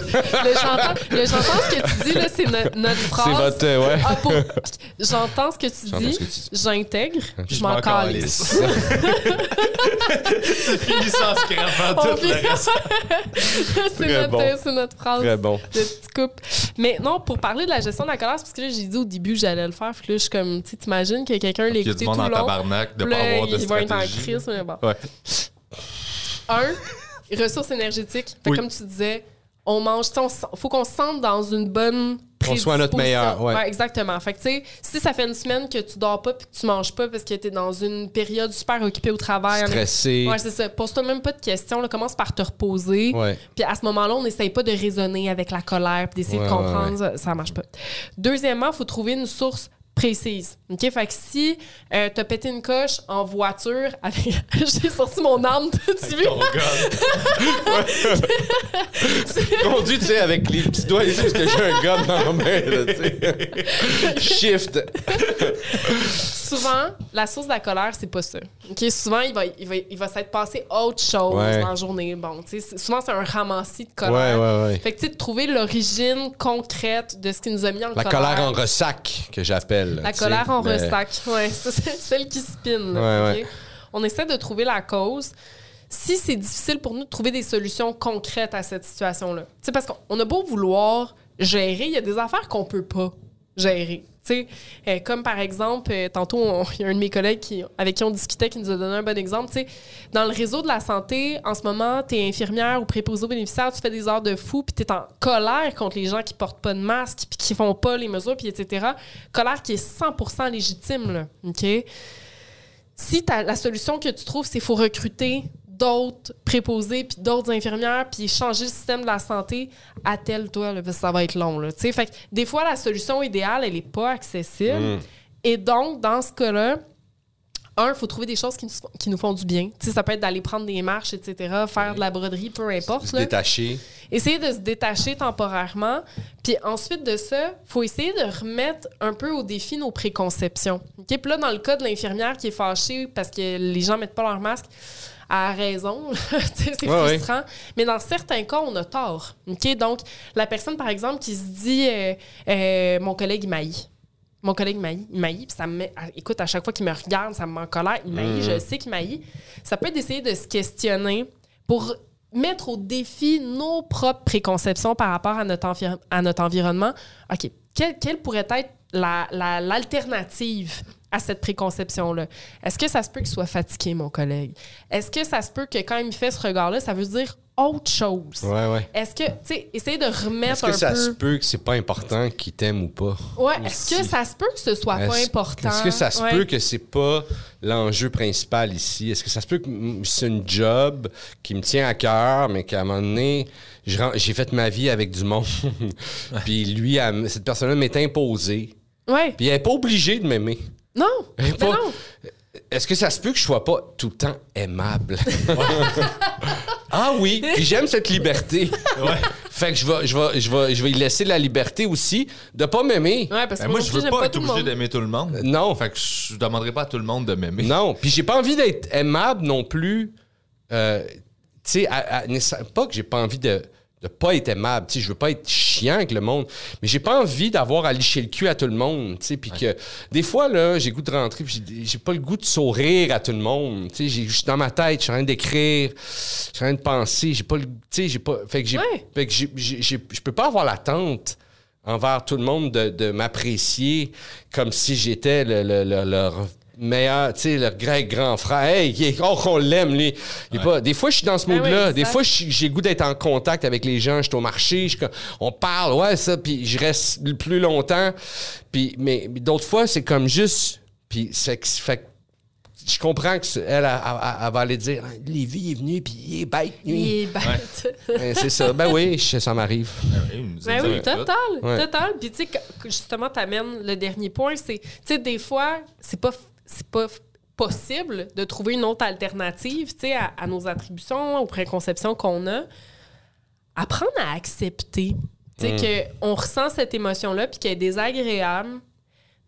le j'entends ce que tu dis, là, c'est no- notre phrase. c'est votre, euh, ouais. Ah, pour- J'entends ce que tu dis, j'intègre, je je m'en calisse. <laughs> C'est fini sans scrapant tout le reste. <laughs> c'est notre, bon. c'est notre phrase Très bon. de petite coupe. Mais non, pour parler de la gestion de la colère, c'est parce que là, j'ai dit au début que j'allais le faire. Puis là, je suis comme, tu sais, t'imagines que quelqu'un Il y a du tout monde le en long. tabarnak de pas avoir de ils vont être en stratégie. crise, mais bon. Ouais. Un, ressources énergétiques. Fait Oui. comme tu disais, on mange, on s- faut qu'on se sente dans une bonne Qu'on soit à notre meilleur, ouais. exactement. Fait que, tu sais, si ça fait une semaine que tu dors pas puis que tu manges pas parce que t'es dans une période super occupée au travail. Stressé. Ouais, c'est ça. Pose-toi même pas de questions. Là. Commence par te reposer. Puis à ce moment-là, on n'essaye pas de raisonner avec la colère puis d'essayer Ouais, de comprendre. Ça, ça marche pas. Deuxièmement, il faut trouver une source précise. OK? Fait que si euh, t'as pété une coche en voiture avec... <laughs> J'ai sorti mon arme, tu vu? Conduit, tu sais, avec les petits doigts ici, parce que j'ai un gars dans la main, là, tu sais. <laughs> Shift. Souvent, la source de la colère, c'est pas ça. OK? Souvent, il va, il va, il va s'être passé autre chose Ouais. dans la journée. Bon, tu sais, souvent, c'est un ramassis de colère. ouais, ouais. Fait que, tu sais, de trouver l'origine concrète de ce qui nous a mis en La colère en ressac, que j'appelle. La sais. colère en Le- ressac. <laughs> Ouais, c'est celle qui spinne. Ouais, ouais. On essaie de trouver la cause. Si c'est difficile pour nous de trouver des solutions concrètes à cette situation-là, tu sais, parce qu'on a beau vouloir gérer, il y a des affaires qu'on peut pas gérer. Euh, comme par exemple, euh, tantôt, <laughs> il y a un de mes collègues avec qui on discutait qui nous a donné un bon exemple. Dans le réseau de la santé, en ce moment, tu es infirmière ou préposé aux bénéficiaires, tu fais des heures de fou, puis tu es en colère contre les gens qui portent pas de masque, puis qui font pas les mesures, puis etc. Colère qui est 100% légitime, là. Si la solution que tu trouves, c'est faut recruter d'autres préposés puis d'autres infirmières puis changer le système de la santé, attelle-toi, parce que ça va être long. Là, fait que des fois, la solution idéale, elle n'est pas accessible. Et donc, dans ce cas-là, un, il faut trouver des choses qui nous, qui nous font du bien. Ça peut être d'aller prendre des marches, etc., faire de la broderie, peu importe. Se là. détacher. Essayer de se détacher temporairement. Puis ensuite de ça, faut essayer de remettre un peu au défi nos préconceptions. OK? Puis là, dans le cas de l'infirmière qui est fâchée parce que les gens mettent pas leur masque, à raison, <laughs> c'est Ouais, ouais. frustrant. Mais dans certains cas, on a tort. Donc, la personne, par exemple, qui se dit euh, euh, Mon collègue, il m'haït. Mon collègue m'haït, il m'haït, puis ça me met, écoute, à chaque fois qu'il me regarde, ça me met en colère, il je sais qu'il m'haït. Ça peut être d'essayer de se questionner pour mettre au défi nos propres préconceptions par rapport à notre, envi- à notre environnement. OK, quelle, quelle pourrait être la- la- l'alternative à cette préconception-là? Est-ce que ça se peut qu'il soit fatigué, mon collègue? Est-ce que ça se peut que quand il me fait ce regard-là, ça veut dire autre chose? Ouais, ouais. Est-ce que, tu sais, essayer de remettre Est-ce que un ça peu... se peut que c'est pas important qu'il t'aime ou pas? Ouais, est-ce que ça se peut que ce soit pas important? Est-ce que ça se Ouais. peut que c'est pas l'enjeu principal ici? Est-ce que ça se peut que c'est une job qui me tient à cœur, mais qu'à un moment donné, j'ai fait ma vie avec du monde, <laughs> puis lui, elle- cette personne-là m'est imposée, Ouais. puis elle n'est pas obligée de m'aimer. Non! Mais pas- non! Est-ce que ça se peut que je sois pas tout le temps aimable? <laughs> ah oui, puis j'aime cette liberté. Fait que je vais, je, vais, je, vais, je vais y laisser la liberté aussi de pas m'aimer. Ouais, parce que Ben, moi, non je veux pas être obligé d'aimer tout le monde. Non. Fait que je demanderai pas à tout le monde de m'aimer. Non, puis j'ai pas envie d'être aimable non plus. Euh, tu sais, pas que j'ai pas envie de de pas être aimable, tu sais, je veux pas être chiant avec le monde, mais j'ai pas envie d'avoir à licher le cul à tout le monde, tu sais, puis que des fois là, j'ai le goût de rentrer, puis j'ai- pas le goût de sourire à tout le monde, tu sais, j'ai- je suis dans ma tête, je suis en train d'écrire, je suis en train de penser, j'ai pas le, tu sais, j'ai pas, fait que j'ai, Ouais. fait que j'ai- j'ai- j'ai- je peux pas avoir l'attente envers tout le monde de, de m'apprécier comme si j'étais le, le- le- leur meilleur, tu sais, leur grand, grand frère. Hey, il est- oh, qu'on l'aime, lui. Il est pas- des fois, je suis dans ce Ah oui, mood-là. des fois, j'ai le goût d'être en contact avec les gens. Je suis au marché, je on parle, ouais, ça, puis je reste le plus longtemps. Puis, mais, mais d'autres fois, c'est comme juste... Puis, c'est que- fait que je comprends qu'elle, elle, elle, elle- elle va aller dire « Lévi est venu, puis il est bête, lui. Il est bête. Ben, c'est ça. Ben oui, ça m'arrive. Ben oui, peu. total, Ouais. total. Puis tu sais, justement, t'amènes le dernier point, c'est, tu sais, des fois, c'est pas, c'est pas possible de trouver une autre alternative, à, à nos attributions, aux préconceptions qu'on a. Apprendre à accepter, tu sais, que on ressent cette émotion-là, puis qu'elle est désagréable,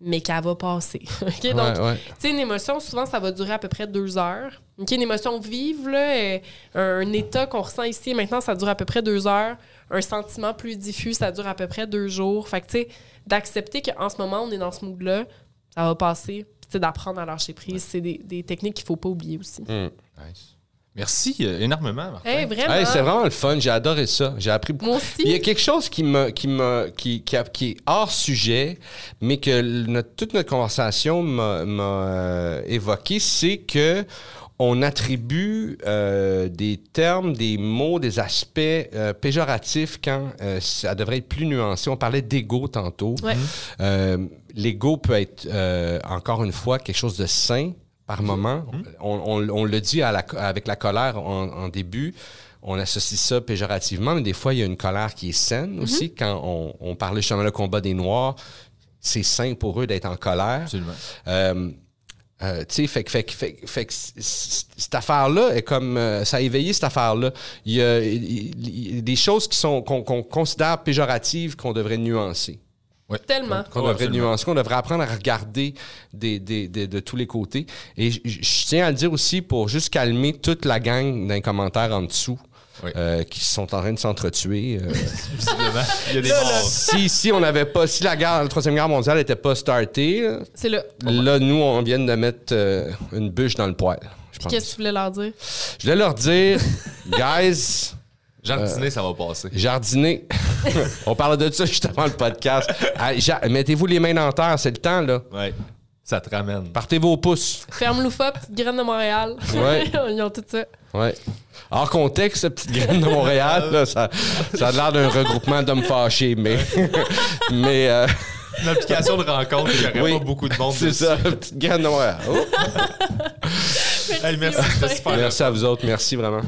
mais qu'elle va passer. <laughs> OK? Donc, Ouais, ouais. tu sais, une émotion, souvent, ça va durer à peu près deux heures. OK, une émotion vive, là, euh, un, état qu'on ressent ici, maintenant, ça dure à peu près deux heures. Un sentiment plus diffus, ça dure à peu près deux jours. Fait que, tu sais, d'accepter qu'en ce moment, on est dans ce mood-là, ça va passer. D'apprendre à lâcher prise, c'est des, des techniques qu'il faut pas oublier aussi. Nice. Merci euh, énormément, Martin. Hey, vraiment. Hey, c'est vraiment le fun. J'ai adoré ça. J'ai appris beaucoup. Moi aussi. Il y a quelque chose qui, me, qui, me, qui, qui, a- qui est hors sujet, mais que notre- toute notre conversation m'a m'a, euh, évoqué, c'est que on attribue euh, des termes, des mots, des aspects euh, péjoratifs quand euh, ça devrait être plus nuancé. On parlait d'ego tantôt. Ouais. Euh, L'ego peut être, euh, encore une fois, quelque chose de sain par moment. On, on- on le dit à la- avec la colère en, en début. On associe ça péjorativement, mais des fois, il y a une colère qui est saine aussi. Quand on, on parlait justement le combat des Noirs, c'est sain pour eux d'être en colère. Absolument. Euh, tu sais, fait, que- fait, que- fait, que- fait que cette affaire-là est comme. euh, ça a éveillé cette affaire-là. Il y a, il- il y a des choses qui sont qu'on considère péjoratives qu'on devrait nuancer. Tellement. Qu'on Ouais, devrait absolument. nuancer, qu'on devrait apprendre à regarder des, des- des- de tous les côtés. Et je tiens à le dire aussi pour juste calmer toute la gang d'un commentaire en dessous. Oui. euh, qui sont en train de s'entretuer. euh. <laughs> Visiblement, il y a des morts. si si on n'avait pas, si la guerre, la troisième guerre mondiale n'était pas startée, là, C'est là. là nous on vient de mettre euh, une bûche dans le poêle. Qu'est-ce que tu voulais leur dire? Je voulais leur dire, <laughs> guys, Jardiner, ça va passer. jardiner. <laughs> on parle de ça juste avant le podcast. Mettez-vous les mains dans la terre, c'est le temps là. Ouais. Ça te ramène. Partez vos pouces. Ferme Loufa, petite graine de Montréal. Ouais. <laughs> Ils ont tout ça. Ouais. Hors contexte, cette petite graine de Montréal, là, ça, ça a l'air d'un regroupement d'hommes fâchés, mais. <laughs> mais euh, Une application de rencontre, il n'y aurait Oui. pas beaucoup de monde c'est ça, petite graine de Montréal. Oh. <laughs> Hey, merci, super. Merci à vous autres, merci vraiment.